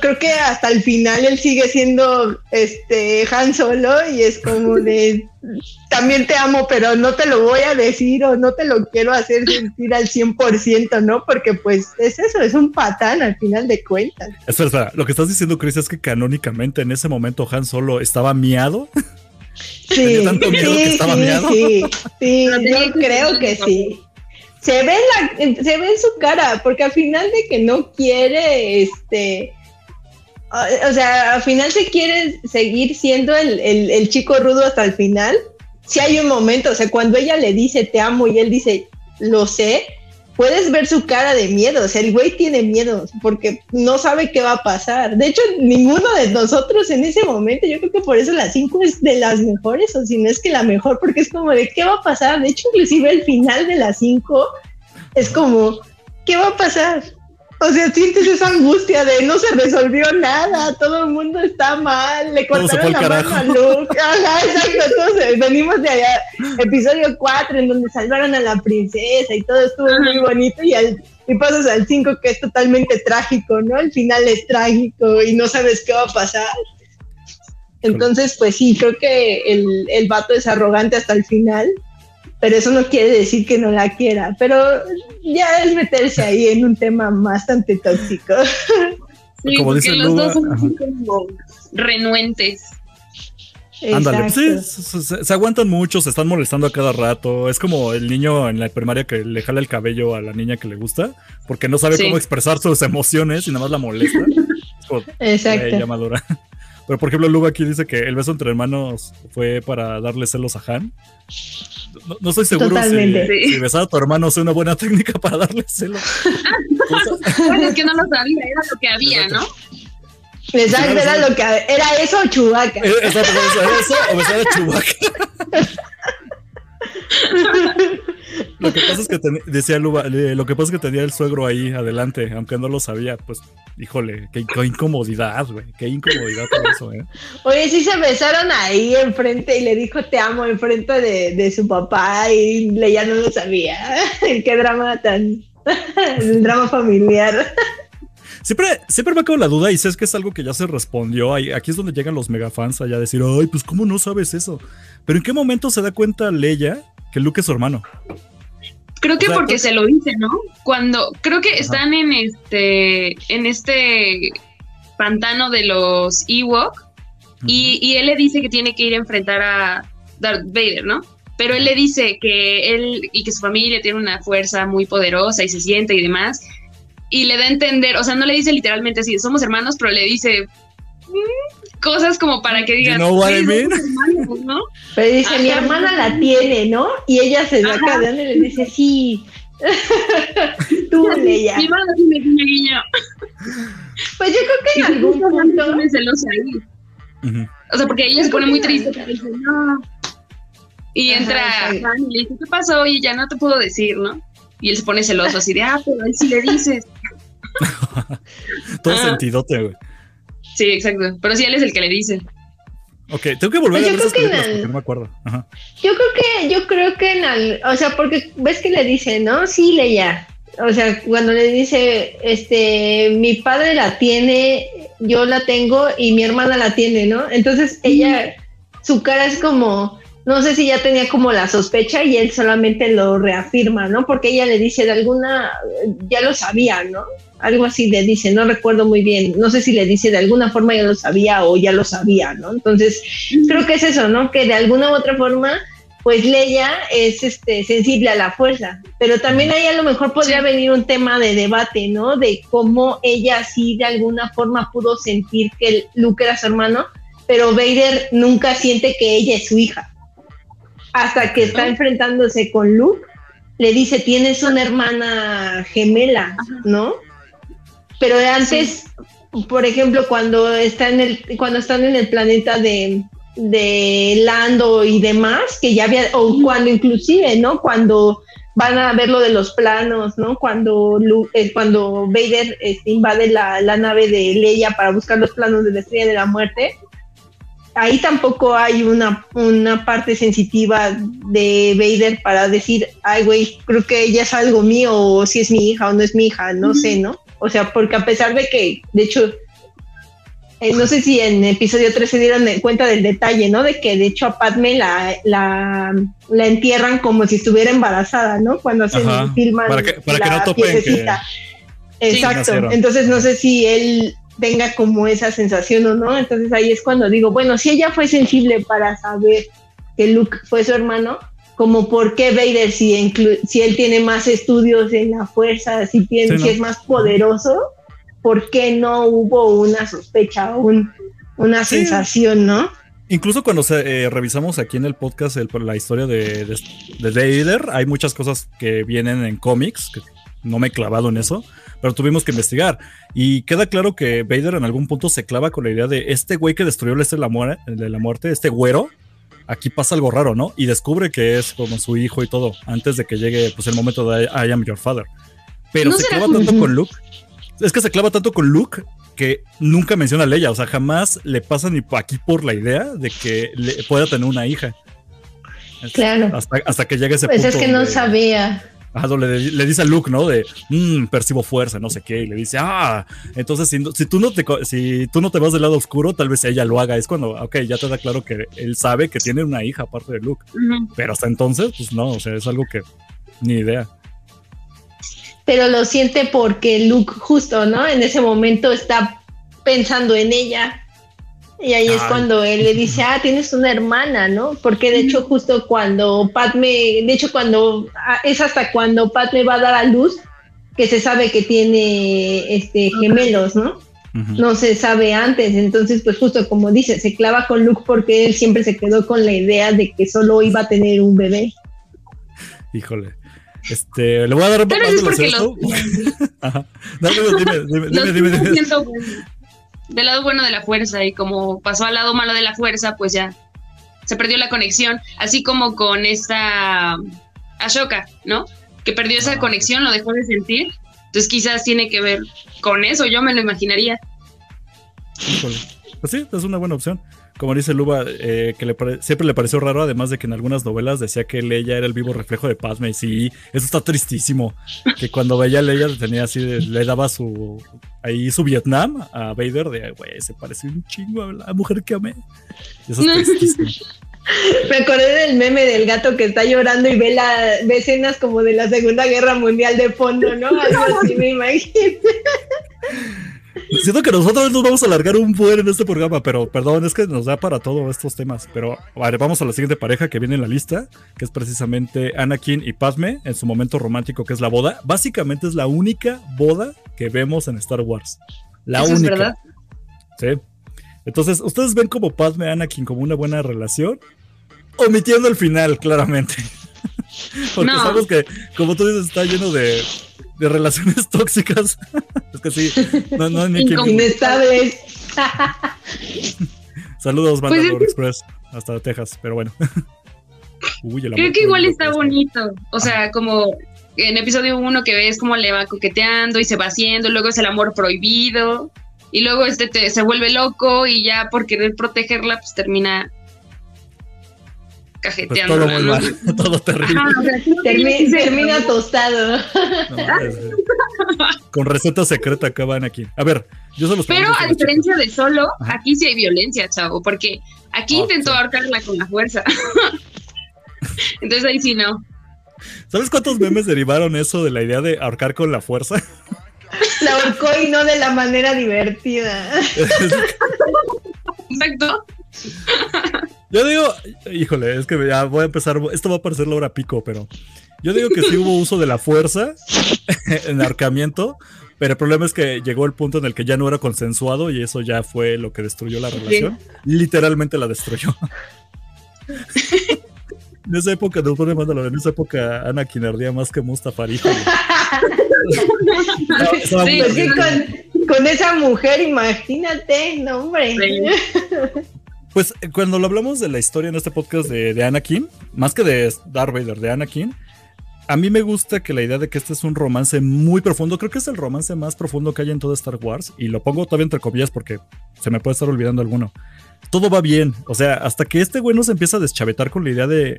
creo que hasta el final él sigue siendo este Han Solo y es como de también te amo, pero no te lo voy a decir o no te lo quiero hacer sentir al 100%, ¿no? Porque pues es eso, es un patán al final de cuentas. Espera, Lo que estás diciendo, Chris, es que canónicamente en ese momento Han Solo estaba miado. Sí, tanto miedo sí, que estaba miado? sí, sí, yo creo que sí se ve, la, se ve en su cara, porque al final de que no quiere, este, o sea, al final se quiere seguir siendo el, el, chico rudo hasta el final. Si hay un momento, o sea, cuando ella le dice te amo y él dice lo sé, puedes ver su cara de miedo. O sea, el güey tiene miedo porque no sabe qué va a pasar. De hecho, ninguno de nosotros en ese momento, yo creo que por eso la 5 es de las mejores, o si no es que la mejor, porque es como de qué va a pasar. De hecho, inclusive el final de la 5 es como, ¿qué va a pasar? O sea, sientes esa angustia de no se resolvió nada, todo el mundo está mal, le cortaron la mano a Luke. Ajá, exacto. Entonces, venimos de allá, episodio 4, en donde salvaron a la princesa y todo estuvo muy bonito, y, al, y pasas al 5, que es totalmente trágico, ¿no? El final es trágico y no sabes qué va a pasar. Entonces, pues sí, creo que el, el vato es arrogante hasta el final pero eso no quiere decir que no la quiera, pero ya es meterse ahí en un tema bastante tóxico. Sí, como porque los dos son como renuentes. Ándale, sí, se, aguantan mucho, se están molestando a cada rato. Es como el niño en la primaria que le jala el cabello a la niña que le gusta, porque no sabe cómo expresar sus emociones y nada más la molesta. Exacto. Pero por ejemplo, Luba aquí dice que el beso entre hermanos fue para darle celos a Han. No, estoy seguro si, besar a tu hermano es una buena técnica para darle celos. bueno, es que no lo sabía, era lo que había, ¿no? Exacto, era lo que era eso o Chubaca. Eh, exacto, era eso o besar a Chubaca. lo que pasa es que decía Luba, lo que pasa es que tenía el suegro ahí adelante, aunque no lo sabía, pues híjole, qué, incomodidad, güey, qué incomodidad todo eso, ¿eh? Oye, sí se besaron ahí enfrente y le dijo te amo enfrente de, de su papá y ya no lo sabía. qué drama tan, el drama familiar. Siempre, siempre me ha quedado la duda y sé que es algo que ya se respondió. Aquí es donde llegan los megafans allá a decir, ay, pues cómo no sabes eso. Pero ¿en qué momento se da cuenta Leia que Luke es su hermano? Creo que porque se lo dice, ¿no? Cuando creo que están en este en este pantano de los Ewok y, y, él le dice que tiene que ir a enfrentar a Darth Vader, ¿no? Pero él le dice que él y que su familia tiene una fuerza muy poderosa y se siente y demás y le da a entender, o sea, no le dice literalmente así, somos hermanos, pero le dice mm, cosas como para que digan, you know what I mean? ¿no? Pero dice, mi hermana la tiene, ¿no? Y ella se saca de donde y le dice, sí. Tú, ella. Mi hermana tiene guiño, guiño. Pues yo creo que en algún punto... celosa ahí. O sea, porque ella se pone muy triste. Dice, no. Y entra y le dice, ¿qué pasó? Y ya no te puedo decir, ¿no? Y él se pone celoso así de, ah, pero él sí le dices. Todo sentidote, güey. Sí, exacto. Pero sí, él es el que le dice. Ok, tengo que volver pues a ver esas películas porque no me acuerdo. Yo creo que, yo creo que en el, o sea, porque ves que le dice, ¿no? Sí, Leia. O sea, cuando le dice, este, mi padre la tiene, yo la tengo y mi hermana la tiene, ¿no? Entonces ella, su cara es como, no sé si ya tenía como la sospecha y él solamente lo reafirma, ¿no? Porque ella le dice de alguna, ya lo sabía, ¿no? Algo así le dice, no recuerdo muy bien, no sé si le dice de alguna forma ya lo sabía o ya lo sabía, ¿no? Entonces, creo que es eso, ¿no? Que de alguna u otra forma, pues Leia es este, sensible a la fuerza, pero también ahí a lo mejor podría venir un tema de debate, ¿no? De cómo ella sí de alguna forma pudo sentir que Luke era su hermano, pero Vader nunca siente que ella es su hija hasta que está enfrentándose con Luke, le dice, tienes una hermana gemela, ¿no? Pero antes, por ejemplo, cuando está en el, cuando están en el planeta de, de Lando y demás, que ya había, o cuando inclusive, ¿no? Cuando van a ver lo de los planos, ¿no? Cuando eh, cuando Vader este, invade la, la, nave de Leia para buscar los planos de la Estrella de la Muerte, ahí tampoco hay una, una parte sensitiva de Vader para decir, ay, güey, creo que ella es algo mío, o si es mi hija o no es mi hija, no sé, ¿no? O sea, porque a pesar de que, de hecho, eh, no sé si en episodio 3 se dieron cuenta del detalle, ¿no? De que de hecho a Padme la, la, la entierran como si estuviera embarazada, ¿no? Cuando hacen filman para que, para que no topen Exacto. Entonces no sé si él tenga como esa sensación o no. Entonces ahí es cuando digo, bueno, si ella fue sensible para saber que Luke fue su hermano, como por qué Vader si, si él tiene más estudios en la fuerza, si, tiene, si es más poderoso, ¿por qué no hubo una sospecha o una sensación, no? Incluso cuando eh, revisamos aquí en el podcast la historia de, de, de, Vader, hay muchas cosas que vienen en cómics, que no me he clavado en eso, pero tuvimos que investigar. Y queda claro que Vader en algún punto se clava con la idea de este güey que destruyó el este de la, de la muerte, este güero, aquí pasa algo raro, ¿no? Y descubre que es como su hijo y todo, antes de que llegue pues el momento de I am your father. Pero se clava tanto con Luke. Es que se clava tanto con Luke que nunca menciona a Leia, o sea, jamás le pasa ni aquí por la idea de que le pueda tener una hija. Claro. Hasta, que llegue ese pues punto. Pues es que no sabía. Ah, le, le, dice a Luke, ¿no? De, mmm, percibo fuerza, no sé qué. Y le dice, ah, entonces si, si, tú no te, si tú no te vas del lado oscuro, tal vez ella lo haga. Es cuando, ok, ya te da claro que él sabe que tiene una hija aparte de Luke. Pero hasta entonces, pues no, o sea, es algo que ni idea. Pero lo siente porque Luke justo, ¿no? En ese momento está pensando en ella y ahí es cuando él le dice, ah, tienes una hermana, ¿no? Porque de hecho justo cuando Padme, de hecho cuando, ah, es hasta cuando Padme va a dar a luz que se sabe que tiene este gemelos, ¿no? No se sabe antes, entonces pues justo como dice, se clava con Luke porque él siempre se quedó con la idea de que solo iba a tener un bebé. Híjole. Este, le voy a dar un Pero es porque los... Ajá. dime, dime, dime, dime del lado bueno de la fuerza y como pasó al lado malo de la fuerza, pues ya se perdió la conexión, así como con esta Ashoka, ¿no? Que perdió esa ah, conexión, lo dejó de sentir. Entonces quizás tiene que ver con eso, yo me lo imaginaría. Pues sí, es una buena opción. Como dice Luba, eh, que le siempre le pareció raro, además de que en algunas novelas decía que Leia era el vivo reflejo de Padme. Y sí, eso está tristísimo. Que cuando veía a Leia tenía así, le daba su ahí su Vietnam a Vader de, güey, se parece un chingo a la mujer que amé. eso. Me acordé del meme del gato que está llorando y ve, la, ve escenas como de la Segunda Guerra Mundial de fondo, ¿no? Algo así me imagino. Siento que nosotros nos vamos a alargar un buen en este programa, pero perdón, es que nos da para todos estos temas. Pero vale, vamos a la siguiente pareja que viene en la lista, que es precisamente Anakin y Padme en su momento romántico, que es la boda. Básicamente es la única boda que vemos en Star Wars. La única. Es verdad? Sí. Entonces, ¿ustedes ven como Padme y Anakin como una buena relación? Omitiendo el final, claramente. Porque sabemos que, como tú dices, está lleno de, de relaciones tóxicas. es que sí, no, no ni. Saludos, Banda pues Express, hasta Texas, pero bueno. Creo que igual está bonito. O sea, como en episodio 1 que ves cómo le va coqueteando y se va haciendo, luego es el amor prohibido, y luego este te, se vuelve loco y ya por querer protegerla, pues termina cajeteando. todo muy mal, todo terrible. termina, tostado. con receta secreta acaban aquí. A ver, yo solo Pero a diferencia de solo, aquí sí hay violencia, chavo, porque aquí ah, intentó ahorcarla con la fuerza. Entonces ahí sí no. ¿Sabes cuántos memes derivaron eso de la idea de ahorcar con la fuerza? La ahorcó y no de la manera divertida. Exacto. Yo digo, híjole, es que ya voy a empezar, esto va a parecer la hora pico, pero yo digo que sí hubo uso de la fuerza en arcamiento, pero el problema es que llegó el punto en el que ya no era consensuado y eso ya fue lo que destruyó la relación. Literalmente la destruyó. en esa época, no en esa época Anakin ardía más que Mustafa, híjole. con, esa mujer, imagínate, no, hombre. Pues eh, cuando lo hablamos de la historia en este podcast de, Anakin, más que de Darth Vader, de Anakin, a mí me gusta que la idea de que este es un romance muy profundo, creo que es el romance más profundo que hay en todo Star Wars, y lo pongo todavía entre comillas porque se me puede estar olvidando alguno. Todo va bien, o sea, hasta que este güey no se empieza a deschavetar con la idea de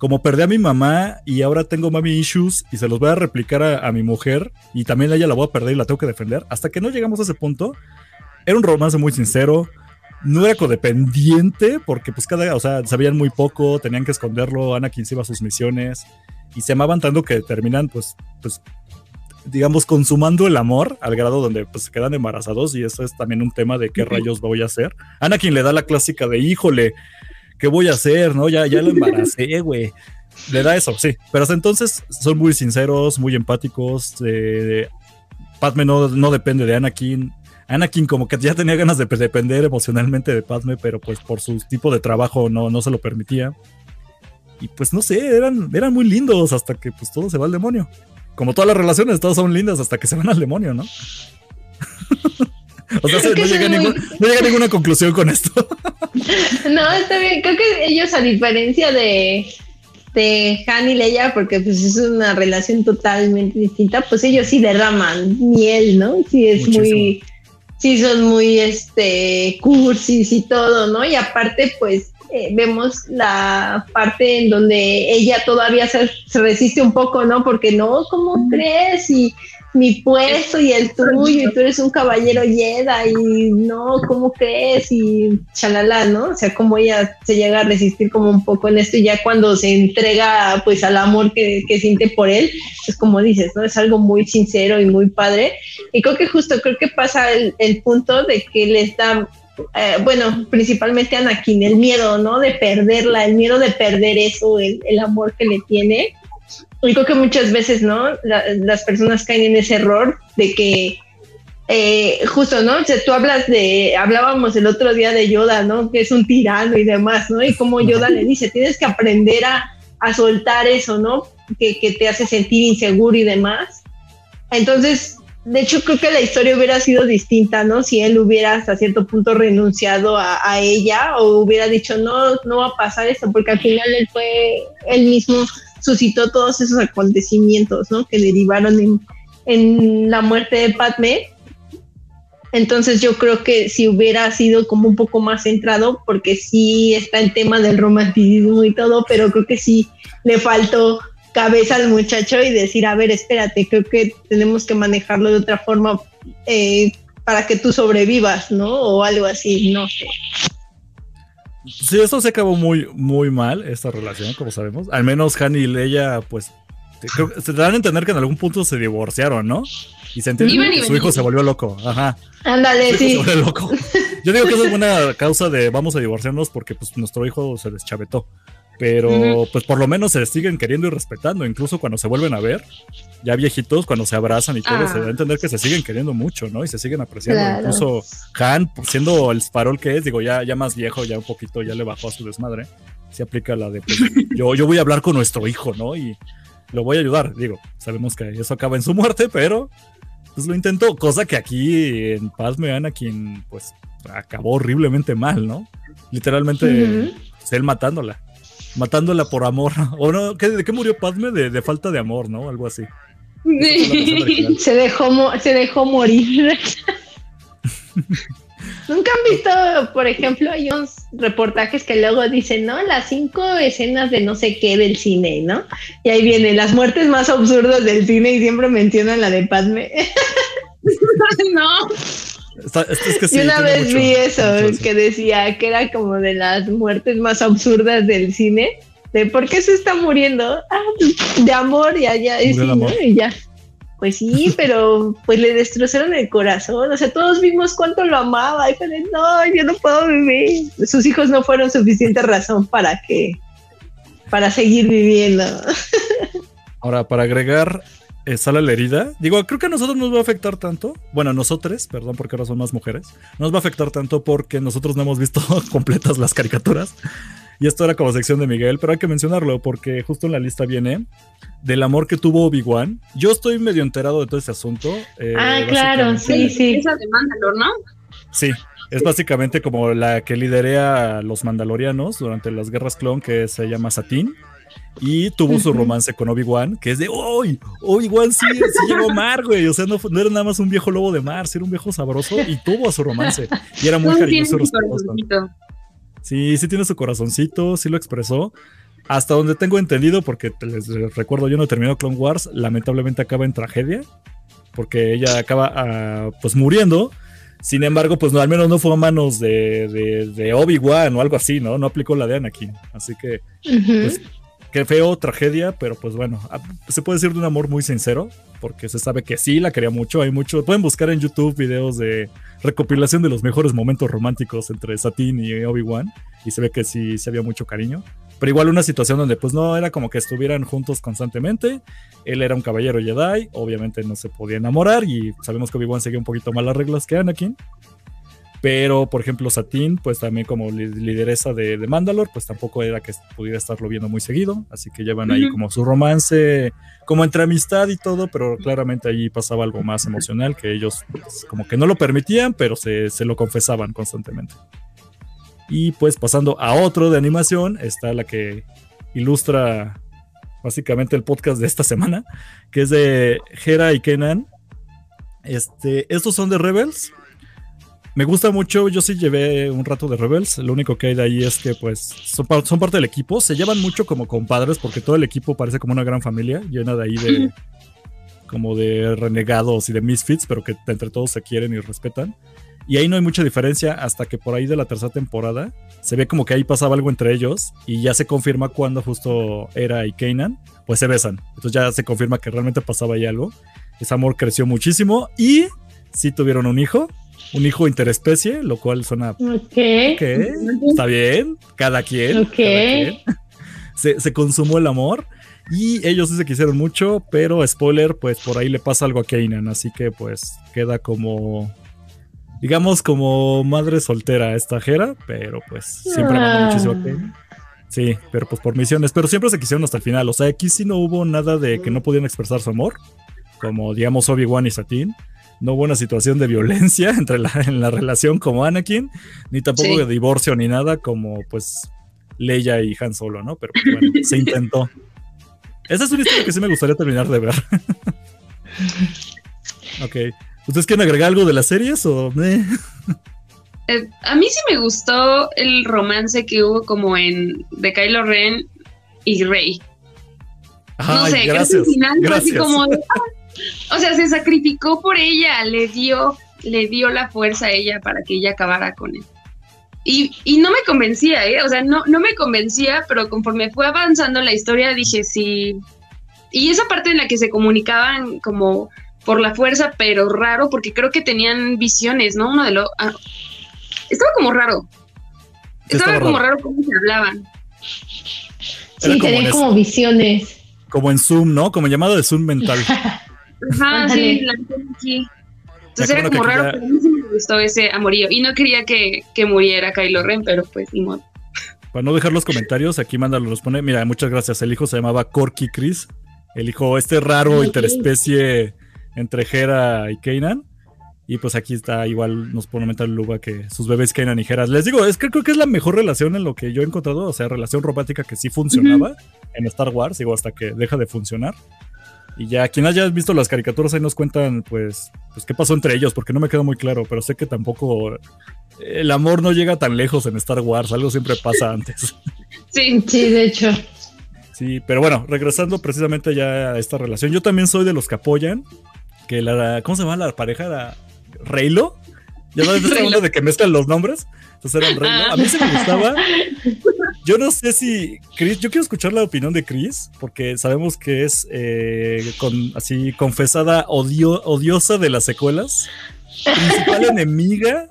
como perdí a mi mamá y ahora tengo mami issues y se los voy a replicar a, mi mujer y también a ella la voy a perder y la tengo que defender. Hasta que no llegamos a ese punto, era un romance muy sincero. No era codependiente porque pues cada, o sea, sabían muy poco, tenían que esconderlo, Anakin se iba a sus misiones y se amaban tanto que terminan pues, pues digamos, consumando el amor al grado donde pues se quedan embarazados y eso es también un tema de qué rayos voy a hacer. Anakin le da la clásica de, híjole, ¿qué voy a hacer? ¿No? Ya, ya lo embaracé, güey. Le da eso, sí. Pero hasta entonces son muy sinceros, muy empáticos. Eh, Padme no, no depende de Anakin. Anakin como que ya tenía ganas de depender emocionalmente de Padme, pero pues por su tipo de trabajo no, no se lo permitía. Y pues no sé, eran, eran muy lindos hasta que pues todo se va al demonio. Como todas las relaciones, todas son lindas hasta que se van al demonio, ¿no? O sea, no llega, a ninguna conclusión con esto. No, está bien. Creo que ellos, a diferencia de, de Han y Leia, porque pues es una relación totalmente distinta, pues ellos sí derraman miel, ¿no? Sí es muy, sí son muy, este, cursis y todo, ¿no? Y aparte, pues eh, vemos la parte en donde ella todavía se, se, resiste un poco, ¿no? Porque no, ¿cómo crees? Y mi puesto y el tuyo, y tú eres un caballero yeda, y no, ¿cómo crees? Y chalala, ¿no? O sea, como ella se llega a resistir como un poco en esto, y ya cuando se entrega pues al amor que, que siente por él, es como dices, ¿no? Es algo muy sincero y muy padre. Y creo que justo, creo que pasa el, el punto de que le está eh, bueno, principalmente a Anakin, el miedo, ¿no? De perderla, el miedo de perder eso, el, el amor que le tiene y creo que muchas veces, ¿no? las personas caen en ese error de que eh, justo, ¿no? O sea, tú hablas de, hablábamos el otro día de Yoda, ¿no? Que es un tirano y demás, ¿no? Y como Yoda le dice, tienes que aprender a, a soltar eso, ¿no? Que, que, te hace sentir inseguro y demás. Entonces, de hecho, creo que la historia hubiera sido distinta, ¿no? Si él hubiera hasta cierto punto renunciado a, ella o hubiera dicho, no, no va a pasar esto, porque al final él fue él mismo suscitó todos esos acontecimientos, ¿no? Que derivaron en, la muerte de Padme. Entonces yo creo que si hubiera sido como un poco más centrado, porque sí está el tema del romanticismo y todo, pero creo que sí le faltó cabeza al muchacho y decir, a ver, espérate, creo que tenemos que manejarlo de otra forma eh, para que tú sobrevivas, ¿no? O algo así, no sé. Sí, esto se acabó muy, muy mal, esta relación, como sabemos. Al menos Han y Leia, pues, se dan a entender que en algún punto se divorciaron, ¿no? Y se entiende que su hijo se volvió loco. Ajá. Ándale, sí. loco. Yo digo que esa es buena causa de vamos a divorciarnos porque pues nuestro hijo se deschavetó. Pero pues por lo menos se siguen queriendo y respetando, incluso cuando se vuelven a ver, ya viejitos, cuando se abrazan y todo, se da a ah. entender que se siguen queriendo mucho, ¿no? Y se siguen apreciando. Incluso Han, pues, siendo el farol que es, digo, ya, ya más viejo, ya un poquito, ya le bajó a su desmadre, se aplica la de, pues, yo, yo voy a hablar con nuestro hijo, ¿no? Y lo voy a ayudar, digo, sabemos que eso acaba en su muerte, pero pues lo intentó, cosa que aquí en Paz me quien pues acabó horriblemente mal, ¿no? Literalmente, pues, él matándola matándola por amor. ¿O no? ¿De qué murió Padme? De, falta de amor, ¿no? Algo así. Se dejó, se dejó morir. Nunca han visto, por ejemplo, hay unos reportajes que luego dicen, ¿no? Las cinco escenas de no sé qué del cine, ¿no? Y ahí vienen las muertes más absurdas del cine y siempre mencionan la de Padme. no. Yo una vez vi eso, que decía que era como de las muertes más absurdas del cine. De por qué se está muriendo. Ah, de amor, y allá, y, y ya. Pues sí, pero pues le destrozaron el corazón. O sea, todos vimos cuánto lo amaba. Y fue no, yo no puedo vivir. Sus hijos no fueron suficiente razón para que, para seguir viviendo. Ahora, para agregar, eh, sale la herida. Digo, creo que a nosotros nos va a afectar tanto. Bueno, a nosotros, perdón, porque ahora son más mujeres. Nos va a afectar tanto porque nosotros no hemos visto completas las caricaturas. Y esto era como sección de Miguel, pero hay que mencionarlo porque justo en la lista viene del amor que tuvo Obi-Wan. Yo estoy medio enterado de todo ese asunto. Eh, ah, claro, sí, sí. Esa de Mandalor, ¿no? Sí, es básicamente como la que liderea a los mandalorianos durante las guerras clon, que se llama Satín. Y tuvo su romance con Obi-Wan, que es de, ¡Uy! Obi-Wan sí, sí llegó mar, güey. O sea, no, no, era nada más un viejo lobo de mar, sí era un viejo sabroso y tuvo su romance. Y era muy cariñoso Sí, sí tiene su corazoncito, sí lo expresó. Hasta donde tengo entendido, porque les recuerdo, yo no terminó Clone Wars, lamentablemente acaba en tragedia, porque ella acaba uh, pues muriendo. Sin embargo, pues no, al menos no fue a manos de, de, Obi-Wan o algo así, ¿no? No aplicó la de Anakin. Así que, pues, Qué feo, tragedia, pero pues bueno, ah, se puede decir de un amor muy sincero, porque se sabe que sí la quería mucho. Hay mucho. Pueden buscar en YouTube videos de recopilación de los mejores momentos románticos entre Satine y Obi-Wan, y se ve que sí, sí había mucho cariño. Pero igual una situación donde pues no era como que estuvieran juntos constantemente. Él era un caballero Jedi, obviamente no se podía enamorar y sabemos que Obi-Wan seguía un poquito más las reglas que Anakin. Pero, por ejemplo, Satín, pues también como lideresa de, de Mandalore, pues tampoco era que pudiera estarlo viendo muy seguido. Así que llevan ahí como su romance, como entre amistad y todo, pero claramente ahí pasaba algo más emocional que ellos pues, como que no lo permitían, pero se, se lo confesaban constantemente. Y pues pasando a otro de animación, está la que ilustra básicamente el podcast de esta semana, que es de Hera y Kenan. Este, estos son de Rebels, me gusta mucho, yo sí llevé un rato de Rebels, lo único que hay de ahí es que pues son, parte del equipo, se llevan mucho como compadres porque todo el equipo parece como una gran familia, llena de ahí de como de renegados y de misfits, pero que entre todos se quieren y respetan. Y ahí no hay mucha diferencia hasta que por ahí de la tercera temporada se ve como que ahí pasaba algo entre ellos y ya se confirma cuando justo Era y Kanan pues se besan. Entonces ya se confirma que realmente pasaba ahí algo. Ese amor creció muchísimo y sí tuvieron un hijo un hijo interespecie, lo cual suena. Ok. Está bien. Cada quien. Ok. Se, consumó el amor. Y ellos sí se quisieron mucho, pero spoiler, pues por ahí le pasa algo a Kanan, así que pues queda como, digamos, como madre soltera esta Jera, pero pues siempre amando muchísimo a Kanan. Sí, pero pues por misiones, pero siempre se quisieron hasta el final, o sea, aquí sí no hubo nada de que no podían expresar su amor, como digamos Obi-Wan y Satín, no hubo una situación de violencia entre la, en la relación como Anakin, ni tampoco de divorcio ni nada como pues Leia y Han Solo, ¿no? Pero pues, bueno, se intentó. Esa es una historia que sí me gustaría terminar de ver. ok. ¿Ustedes quieren agregar algo de las series o...? Eh, a mí sí me gustó el romance que hubo como en de Kylo Ren y Rey. no sé, gracias, final fue así como o sea, se sacrificó por ella, le dio, le dio la fuerza a ella para que ella acabara con él. Y, y no me convencía, ¿eh? O sea, no, no me convencía, pero conforme fue avanzando la historia dije, sí. Y esa parte en la que se comunicaban como por la fuerza, pero raro, porque creo que tenían visiones, ¿no? Uno de los... Ah, estaba como raro. Estaba, como raro. cómo se hablaban. Sí, tenían como visiones. Como en Zoom, ¿no? Como llamado de Zoom mental. Ajá, sí, la aquí. Entonces era como raro, pero a mí sí me gustó ese amorío. Y no quería que, que muriera Kylo Ren, pero pues ni modo. Para no dejar los comentarios, aquí mándalo, los pone. Mira, muchas gracias. El hijo se llamaba Corky Chris. El hijo, este raro interespecie entre Hera y Kanan. Y pues aquí está, igual nos pone mental Luba que sus bebés Kanan y Hera. Les digo, es que creo que es la mejor relación en lo que yo he encontrado. O sea, relación romántica que sí funcionaba en Star Wars, digo, hasta que deja de funcionar. Y ya, quien haya visto las caricaturas ahí nos cuentan, pues, pues qué pasó entre ellos, porque no me quedó muy claro, pero sé que tampoco el amor no llega tan lejos en Star Wars, algo siempre pasa antes. Sí, sí, de hecho. Sí, pero bueno, regresando precisamente ya a esta relación, yo también soy de los que apoyan que la, ¿cómo se llama la pareja? Reylo. Ya no es uno de que mezclan los nombres. Entonces Reylo. A mí se me gustaba. Yo no sé si Chris, yo quiero escuchar la opinión de Chris, porque sabemos que es eh, con, así confesada odio, odiosa de las secuelas, principal enemiga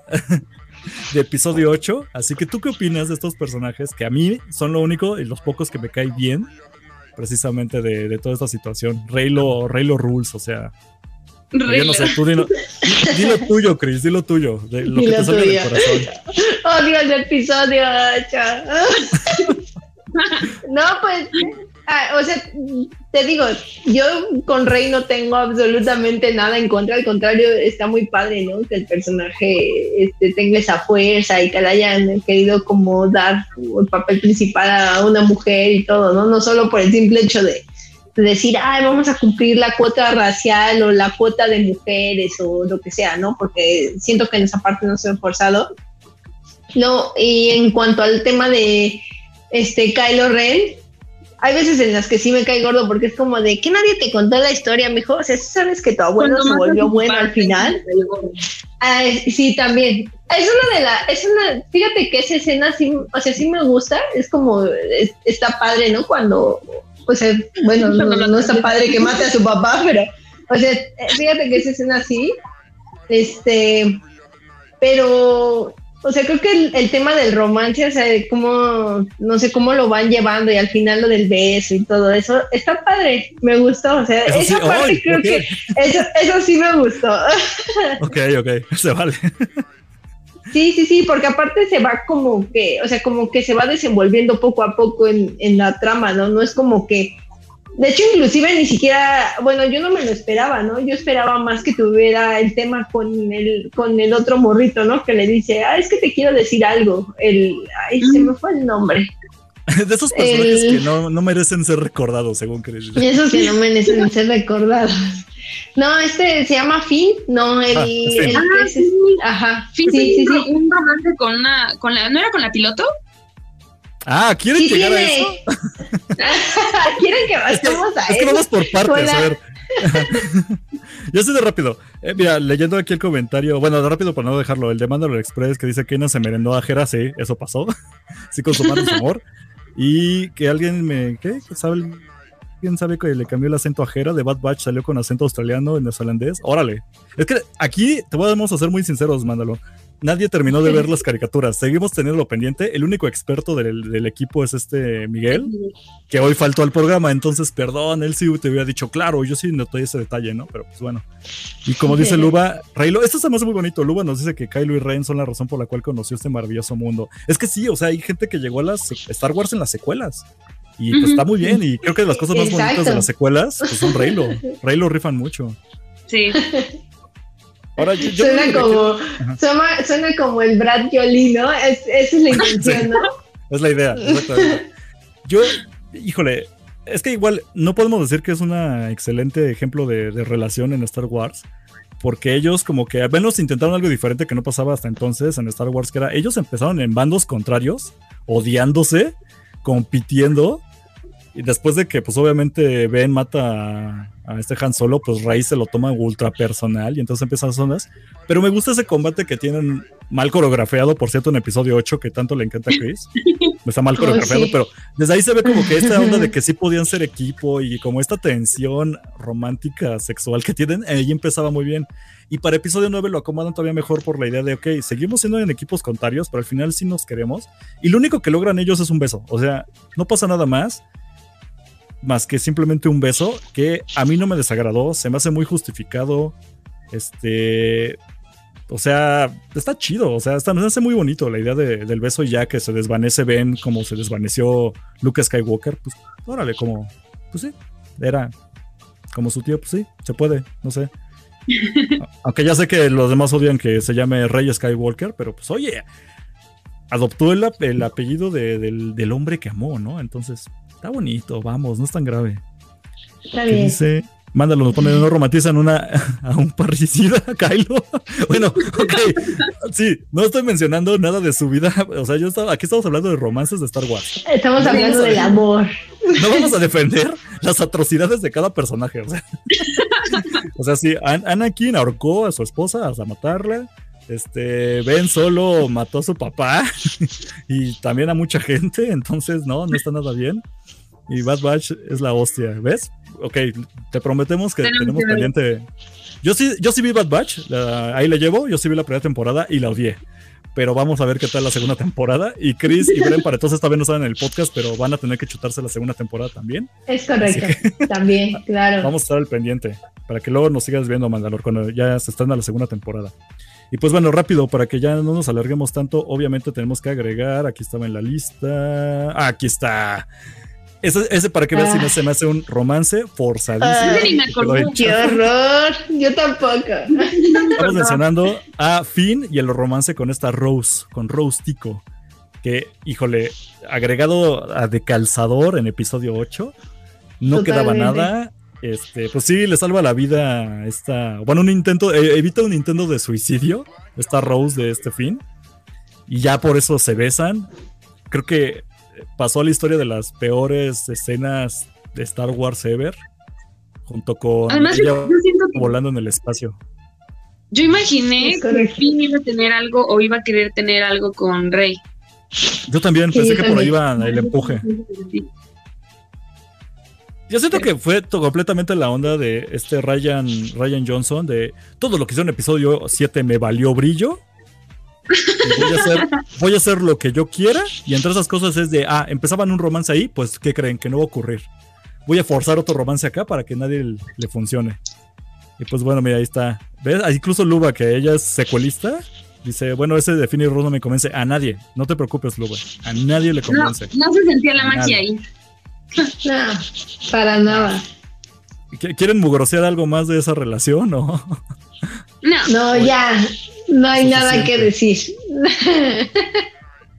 de episodio 8. Así que tú qué opinas de estos personajes que a mí son lo único y los pocos que me caen bien, precisamente de, toda esta situación. Reylo, Reylo Rules, o sea. Yo no sé, tú dilo, dilo tuyo, Chris, dilo tuyo, de lo que te sale del corazón. Odio el episodio 8. no, pues, ah, o sea, te digo, yo con Rey no tengo absolutamente nada en contra, al contrario, está muy padre, ¿no? Que el personaje este, tenga esa fuerza y que le hayan querido como dar el papel principal a una mujer y todo, ¿no? No solo por el simple hecho de decir, ay, vamos a cumplir la cuota racial o la cuota de mujeres o lo que sea, ¿no? Porque siento que en esa parte no se ha forzado. No, y en cuanto al tema de este Kylo Ren, hay veces en las que sí me cae gordo porque es como de que nadie te contó la historia, mijo. O sea, sabes que tu abuelo se volvió bueno al final. sí, también. Es una de las, es una, fíjate que esa escena sí, o sea, sí me gusta, es como, está padre, ¿no? Cuando pues bueno, no, está padre que mate a su papá, pero, o sea, fíjate que esa escena así, este, pero, o sea, creo que el, tema del romance, o sea, de cómo, no sé cómo lo van llevando y al final lo del beso y todo eso, está padre, me gustó, o sea, esa parte creo que, eso, eso sí me gustó. Ok, ok, se vale. Sí, sí, sí, porque aparte se va como que, o sea, como que se va desenvolviendo poco a poco en, en la trama, ¿no? No es como que, de hecho, inclusive ni siquiera, bueno, yo no me lo esperaba, ¿no? Yo esperaba más que tuviera el tema con el, con el otro morrito, ¿no? Que le dice, ah, es que te quiero decir algo. El, ay, se me fue el nombre. De esos personajes que no, no, merecen ser recordados, según crees. Esos que no merecen ser recordados. No, este se llama Finn, no, el, ah, el, ah, ajá. Finn sí, sí, sí, un romance con una, con la, ¿no era con la piloto? Ah, ¿quieren llegar a eso? ¿Quieren que vayamos a eso? Es que vamos por partes, a ver. Yo sé de rápido. Eh, mira, leyendo aquí el comentario, bueno, de rápido para no dejarlo, el de Mandalore Express que dice que no se merendó a Jera, sí, eso pasó. sí, con su mano amor. Y que alguien me, ¿qué? ¿Sabe ¿Quién sabe que le cambió el acento a? De Bad Batch salió con acento australiano neozelandés. Órale. Es que aquí te podemos hacer muy sinceros, mándalo. Nadie terminó de ver las caricaturas. Seguimos teniendo pendiente. El único experto del, equipo es este Miguel, que hoy faltó al programa. Entonces, perdón, él sí te hubiera dicho, claro, yo sí noté ese detalle, ¿no? Pero pues bueno. Y como dice Luba, Raylo, esto se me hace muy bonito. Luba nos dice que Kylo y Ren son la razón por la cual conoció este maravilloso mundo. Es que sí, o sea, hay gente que llegó a las Star Wars en las secuelas. Y pues está muy bien. Y creo que las cosas más bonitas de las secuelas pues, son Raylo. Raylo rifan mucho. Sí. Ahora, yo, suena, como, suena, como el Brad Jolie, ¿no? Es, esa es la intención, ¿no? es la idea, exactamente. Yo, híjole, es que igual no podemos decir que es un excelente ejemplo de, relación en Star Wars, porque ellos como que al menos intentaron algo diferente que no pasaba hasta entonces en Star Wars, que era ellos empezaron en bandos contrarios, odiándose, compitiendo, y después de que pues obviamente Ben mata a, este Han Solo, pues Rey se lo toma ultra personal y entonces empiezan las zonas. Pero me gusta ese combate que tienen mal coreografiado, por cierto, en episodio 8, que tanto le encanta a Chris. Está mal coreografiado, pero desde ahí se ve como que esta onda de que sí podían ser equipo y como esta tensión romántica, sexual que tienen, ahí empezaba muy bien. Y para episodio 9 lo acomodan todavía mejor por la idea de, ok, seguimos siendo en equipos contrarios, pero al final sí nos queremos. Y lo único que logran ellos es un beso. O sea, no pasa nada más más que simplemente un beso que a mí no me desagradó, se me hace muy justificado. Este, o sea, está chido, o sea, está, me hace muy bonito la idea del beso ya que se desvanece Ben como se desvaneció Luke Skywalker, pues órale, como, pues sí, era como su tío, pues sí, se puede, no sé. Aunque ya sé que los demás odian que se llame Rey Skywalker, pero pues oye, adoptó el, apellido del, del, hombre que amó, ¿no? Entonces, Está bonito, vamos, no es tan grave. Está bien. Dice, mándalo, nos ponen, no romantizan una, a un parricida, Kylo. bueno, ok. Sí, no estoy mencionando nada de su vida. O sea, yo estaba, aquí estamos hablando de romances de Star Wars. Estamos hablando del amor. No vamos a defender las atrocidades de cada personaje. O sea, o sea sí, Anakin ahorcó a su esposa hasta matarla. Este, Ben solo mató a su papá y también a mucha gente, entonces no, no está nada bien. Y Bad Batch es la hostia, ¿ves? Ok, te prometemos que tenemos, pendiente. Yo sí, yo sí vi Bad Batch, ahí le llevo, yo sí vi la primera temporada y la odié. Pero vamos a ver qué tal la segunda temporada. Y Chris y Bren para entonces esta vez no están en el podcast, pero van a tener que chutarse la segunda temporada también. Es correcto, también, claro. Vamos a estar al pendiente, para que luego nos sigas viendo, Mandalor, cuando ya se estrena la segunda temporada. Y pues bueno, rápido, para que ya no nos alarguemos tanto, obviamente tenemos que agregar, aquí estaba en la lista, ah, aquí está, ese, para que veas si no se me hace un romance forzadísimo. ¡Qué horror! Yo tampoco. Estamos mencionando a Finn y el romance con esta Rose, con Rose Tico. Que, híjole, agregado a de calzador en episodio 8, no quedaba nada. Este, pues sí, le salva la vida esta. Bueno, un intento, eh, evita un intento de suicidio, esta Rose de este Finn. Y ya por eso se besan. Creo que pasó a la historia de las peores escenas de Star Wars ever, junto con ella volando en el espacio. Yo imaginé que Finn iba a tener algo o iba a querer tener algo con Rey. Yo también pensé que por ahí iba el empuje. Yo siento que fue completamente la onda de este Ryan, Ryan Johnson, de todo lo que hizo en episodio 7 me valió brillo voy a, hacer, lo que yo quiera. Y entre esas cosas es de, ah, empezaban un romance ahí, pues, ¿qué creen? Que no va a ocurrir. Voy a forzar otro romance acá para que nadie le funcione. Y pues bueno, mira, ahí está. ¿Ves? Ah, incluso Luba, que ella es secuelista, dice, bueno, ese de Finny Rose no me convence. A nadie. No te preocupes, Luba. A nadie le convence. No, se sentía la magia ahí. no, para nada. ¿Quieren mugrosear algo más de esa relación o...? No, no ya, no hay nada que decir.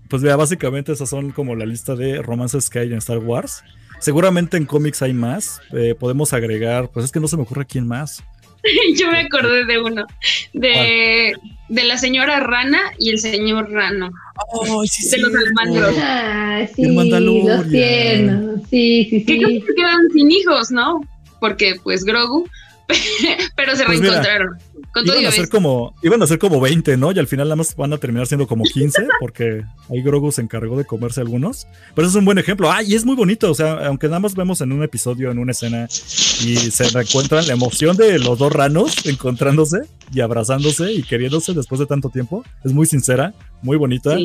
Pues vea, básicamente esas son como la lista de romances que hay en Star Wars. Seguramente en cómics hay más. Eh, podemos agregar, pues es que no se me ocurre quién más. Yo me acordé de uno, de, de, la señora Rana y el señor Rano. Oh, sí, de los hermanos. Ah, sí, los tiernos. Sí, sí, sí. Que quedan sin hijos, ¿no? Porque pues Grogu, pero se pues reencontraron iban, a ser como, iban a ser como 20, ¿no? Y al final nada más van a terminar siendo como 15, porque ahí Grogu se encargó de comerse algunos. Pero eso es un buen ejemplo. Ah, y es muy bonito. O sea, aunque nada más vemos en un episodio, en una escena, y se reencuentran la emoción de los dos ranos encontrándose y abrazándose y queriéndose después de tanto tiempo. Es muy sincera, muy bonita.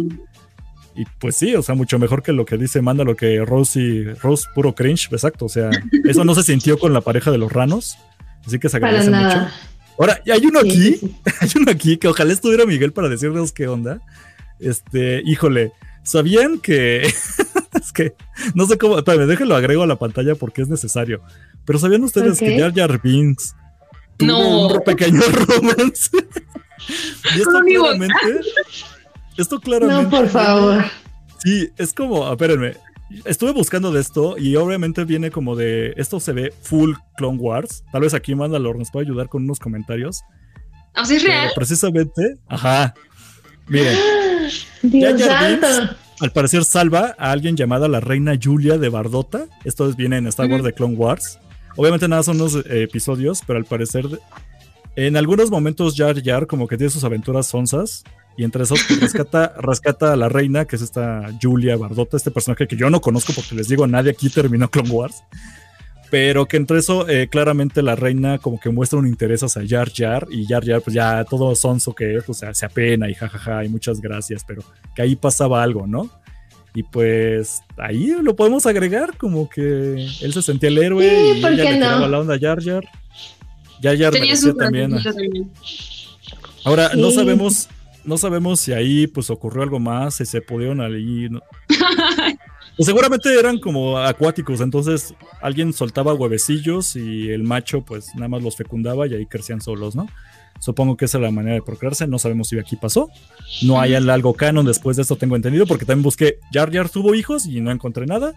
Y pues sí, o sea, mucho mejor que lo que dice Manda, lo que Rose y Rose puro cringe, exacto. O sea, eso no se sintió con la pareja de los ranos. Así que se agradece mucho. Ahora, hay uno aquí, hay uno aquí que ojalá estuviera Miguel para decirles qué onda. Este, híjole, ¿sabían que es que no sé cómo, espérame, déjenlo agrego a la pantalla porque es necesario. Pero ¿sabían ustedes que Jar Jar Binks tuvo un pequeño romance? y esto claramente esto claramente No, por favor. Sí, es como, espérenme, estuve buscando de esto y obviamente viene como de. Esto se ve full Clone Wars. Tal vez aquí Mandalor nos puede ayudar con unos comentarios. O sea, es real. precisamente, ajá. Miren, Dios santo. Al parecer salva a alguien llamada la reina Julia de Bardota. Esto viene en Star Wars de Clone Wars. Obviamente nada son unos eh, episodios, pero al parecer en algunos momentos Jar Jar como que tiene sus aventuras sonzas. Y entre esos pues, rescata, rescata a la reina, que es esta Julia Bardota, este personaje que yo no conozco porque les digo, nadie aquí terminó Clone Wars. Pero que entre eso, eh, claramente la reina como que muestra un interés hacia Jar Jar. Y Jar Jar, pues ya todo sonso que es, o sea, se apena y jajaja y muchas gracias. Pero que ahí pasaba algo, ¿no? Y pues ahí lo podemos agregar como que él se sentía el héroe Sí, y ¿por ella qué le no? la onda a Jar Jar. Jar Jar merecía también. Ahora, no Sí. sabemos, no sabemos si ahí pues ocurrió algo más, si se pudieron ahí. ¿no? Pues seguramente eran como acuáticos, entonces alguien soltaba huevecillos y el macho pues nada más los fecundaba y ahí crecían solos, ¿no? Supongo que esa es la manera de procrearse, no sabemos si aquí pasó. No hay algo canon después de esto, tengo entendido, porque también busqué Jar Jar tuvo hijos y no encontré nada.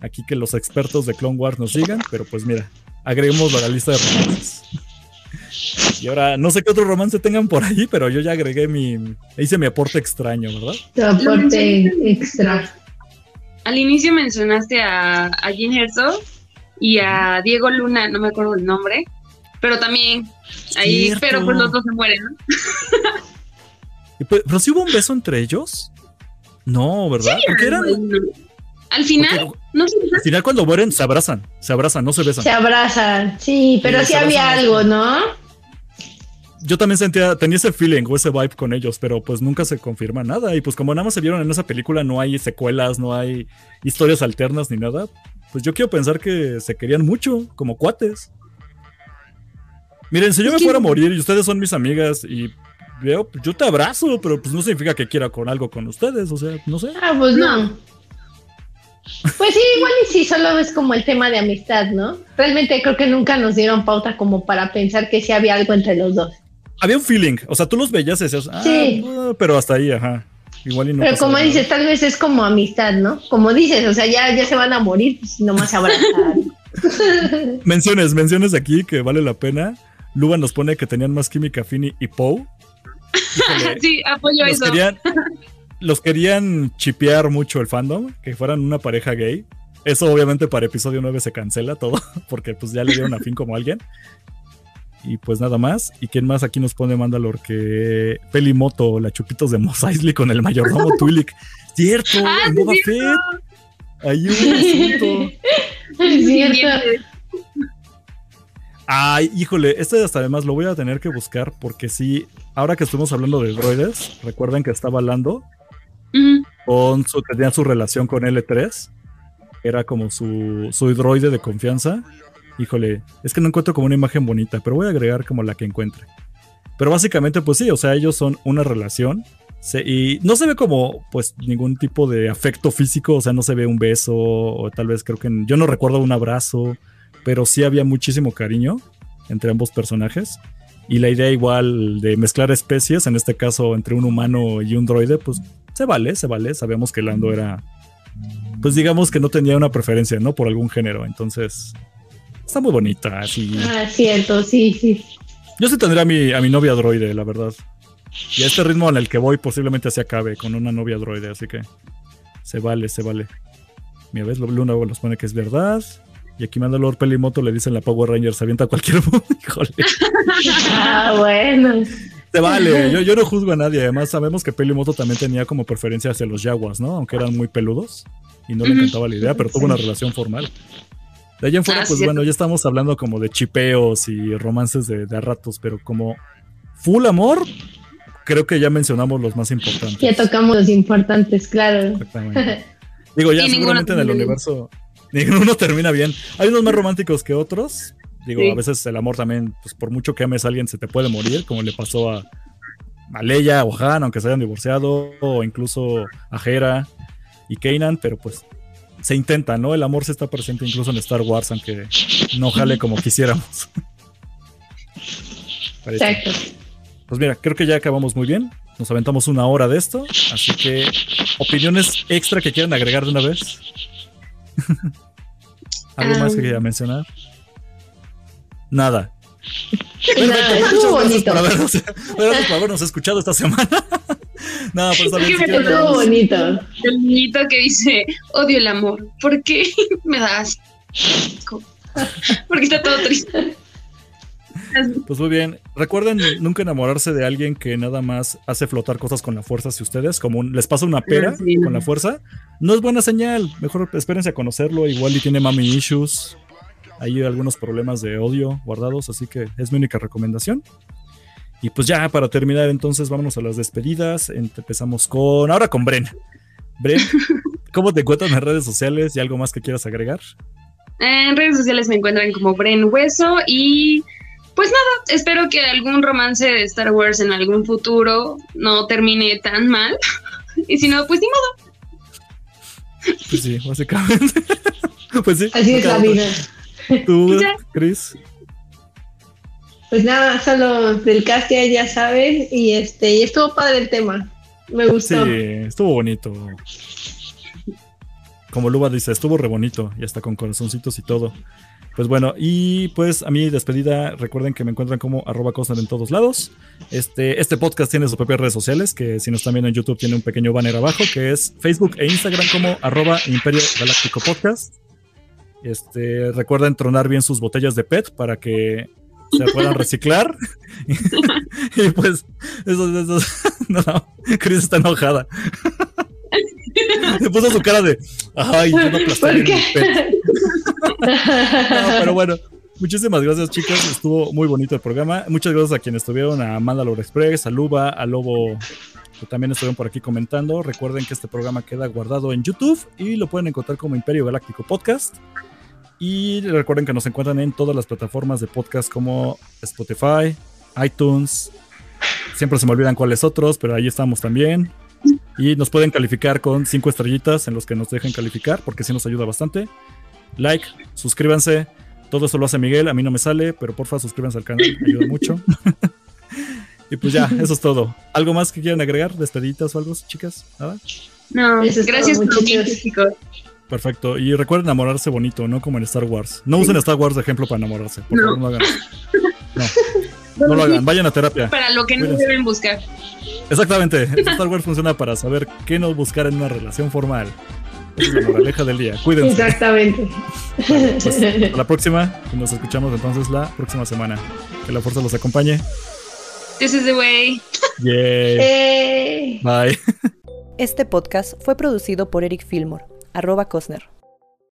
Aquí que los expertos de Clone Wars nos digan, pero pues mira, agreguemos a la lista de romances. Y ahora, no sé qué otro romance tengan por ahí, pero yo ya agregué mi. Hice mi aporte extraño, ¿verdad? Tu aporte extra. Al inicio mencionaste a, a Jean Herzog y a Diego Luna, no me acuerdo el nombre, pero también ahí, Cierto. pero pues los dos se mueren, ¿no? Y pues, pero sí hubo un beso entre ellos. No, ¿verdad? Porque eran. Al final, porque no sé, al final, cuando mueren, se abrazan. Se abrazan, no se besan. Se abrazan, sí, pero Sí, se había algo, ¿no? Yo también sentía, tenía ese feeling o ese vibe con ellos, pero pues nunca se confirma nada. Y pues como nada más se vieron en esa película, no hay secuelas, no hay historias alternas ni nada. Pues yo quiero pensar que se querían mucho, como cuates. Miren, si yo Es me que- fuera a morir y ustedes son mis amigas y veo, yo te abrazo, pero pues no significa que quiera con algo con ustedes, o sea, no sé. Ah, pues no. Pues sí, igual y sí, solo es como el tema de amistad, ¿no? Realmente creo que nunca nos dieron pauta como para pensar que sí había algo entre los dos. Había un feeling, o sea, tú los veías decías, ah, Sí. ah, pero hasta ahí, ajá. Igual y no Pero como nada. dices, tal vez es como amistad, ¿no? Como dices, o sea, ya, ya se van a morir, pues nomás se abrazan. Menciones, menciones aquí que vale la pena. Luba nos pone que tenían más química Fini y Poe. Sí, apoyo los eso. querían, los querían chipear mucho el fandom, que fueran una pareja gay. Eso obviamente para episodio 9 se cancela todo, porque pues ya le dieron a fin como alguien. Y pues nada más. ¿Y quién más aquí nos pone Mandalor? Que Pelimoto, la chupitos de Mos Eisley con el mayordomo Twi'lek. Cierto, Ah, en Boba cierto. Fett. Hubo un asunto. Es cierto. Ay, híjole, este hasta además lo voy a tener que buscar porque sí, ahora que estuvimos hablando de droides, recuerden que estaba hablando Con su, tenía su relación con L3, era como su, su droide de confianza. Híjole, es que no encuentro como una imagen bonita, pero voy a agregar como la que encuentre. Pero básicamente, pues sí, o sea, ellos son una relación. y no se ve como, pues, ningún tipo de afecto físico, o sea, no se ve un beso, o tal vez creo que, yo no recuerdo un abrazo, pero sí había muchísimo cariño entre ambos personajes. Y la idea igual de mezclar especies, en este caso entre un humano y un droide, pues se vale, se vale. Sabemos que Lando era, pues digamos que no tenía una preferencia, ¿no? Por algún género. Entonces, está muy bonita. Así. Ah, cierto, sí, sí. Yo sí tendría a mi, a mi novia droide, la verdad. Y a este ritmo en el que voy posiblemente se acabe con una novia droide, así que se vale, se vale. Mira, ves, Luna los pone que es verdad. Y aquí Mandalor Pelimoto le dicen la Power Ranger se avienta a cualquier Híjole. Ah, bueno. Se vale, yo, yo no juzgo a nadie. Además, sabemos que Pelimoto también tenía como preferencia hacia los Yaguas, ¿no? Aunque eran muy peludos y no le encantaba la idea, pero tuvo una relación formal. De allá en fuera, Ah, pues cierto. bueno, ya estamos hablando como de chipeos y romances de, de a ratos, pero como full amor, creo que ya mencionamos los más importantes. Ya tocamos los importantes, claro. Exactamente. Digo, ya seguramente en el universo ninguno termina bien. Hay unos más románticos que otros. Digo, Sí. a veces el amor también, pues por mucho que ames a alguien, se te puede morir, como le pasó a, a Leia o Han, aunque se hayan divorciado, o incluso a Hera y Kanan, pero pues se intenta, ¿no? El amor se está presente incluso en Star Wars, aunque no jale como quisiéramos. Exacto. Pues mira, creo que ya acabamos muy bien. Nos aventamos una hora de esto. Así que, opiniones extra que quieran agregar de una vez. ¿Algo más que quieran mencionar? Nada. bonito. Por habernos, gracias por habernos escuchado esta semana. no, pero está bien. Si estuvo bonito. El niñito que dice, odio el amor. ¿Por qué me das? Porque está todo triste. Pues muy bien. Recuerden nunca enamorarse de alguien que nada más hace flotar cosas con la fuerza si ustedes, como les pasa una pera con la fuerza. No es buena señal. Mejor espérense a conocerlo. Igual y tiene mami issues. Hay algunos problemas de odio guardados, así que es mi única recomendación. Y pues ya para terminar, entonces vámonos a las despedidas. Empezamos con. Ahora con Bren. Bren, ¿cómo te encuentras en redes sociales y algo más que quieras agregar? En redes sociales me encuentran como Bren Hueso y pues nada, espero que algún romance de Star Wars en algún futuro no termine tan mal. y si no, pues ni modo. Pues sí, básicamente. pues sí. Así es la vida. ¿Tú, Chris? Pues nada, solo del casting ya saben. Y este, y estuvo padre el tema. Me gustó. Sí, estuvo bonito. Como Luba dice, estuvo re bonito. Y hasta con corazoncitos y todo. Pues bueno, y pues a mi despedida, recuerden que me encuentran como arroba Cosner en todos lados. Este, este podcast tiene sus propias redes sociales, que si nos están viendo en YouTube tiene un pequeño banner abajo, que es Facebook e Instagram como arroba Imperio Galáctico Podcast. Este, recuerden tronar bien sus botellas de PET para que se puedan reciclar. y pues, eso, eso, no, no, Chris está enojada. Se puso su cara de, ay, yo no aplasté PET. no, pero bueno, muchísimas gracias, chicos. Estuvo muy bonito el programa. Muchas gracias a quienes estuvieron, a Mandalore Express, a Luba, a Lobo, que también estuvieron por aquí comentando. Recuerden que este programa queda guardado en YouTube y lo pueden encontrar como Imperio Galáctico Podcast. Y recuerden que nos encuentran en todas las plataformas de podcast como Spotify, iTunes. Siempre se me olvidan cuáles otros, pero ahí estamos también. Y nos pueden calificar con cinco estrellitas en los que nos dejen calificar, porque sí nos ayuda bastante like, suscríbanse. Todo eso lo hace Miguel, a mí no me sale, pero porfa suscríbanse al canal, ayuda mucho. y pues ya, eso es todo. ¿Algo más que quieran agregar? ¿Despedidas o algo, chicas? ¿Nada? No, gracias por chicos. Perfecto. Y recuerden enamorarse bonito, no como en Star Wars. No usen Star Wars de ejemplo para enamorarse. Por favor, no hagan. No. No lo hagan, vayan a terapia. Para lo que no deben buscar. Exactamente. Star Wars funciona para saber qué no buscar en una relación formal. Esa es la moraleja del día. Cuídense. Exactamente. Pues, hasta la próxima y nos escuchamos entonces la próxima semana. Que la fuerza los acompañe. This is the way. Yay. Bye. Este podcast fue producido por Eric Fillmore, arroba Cosner.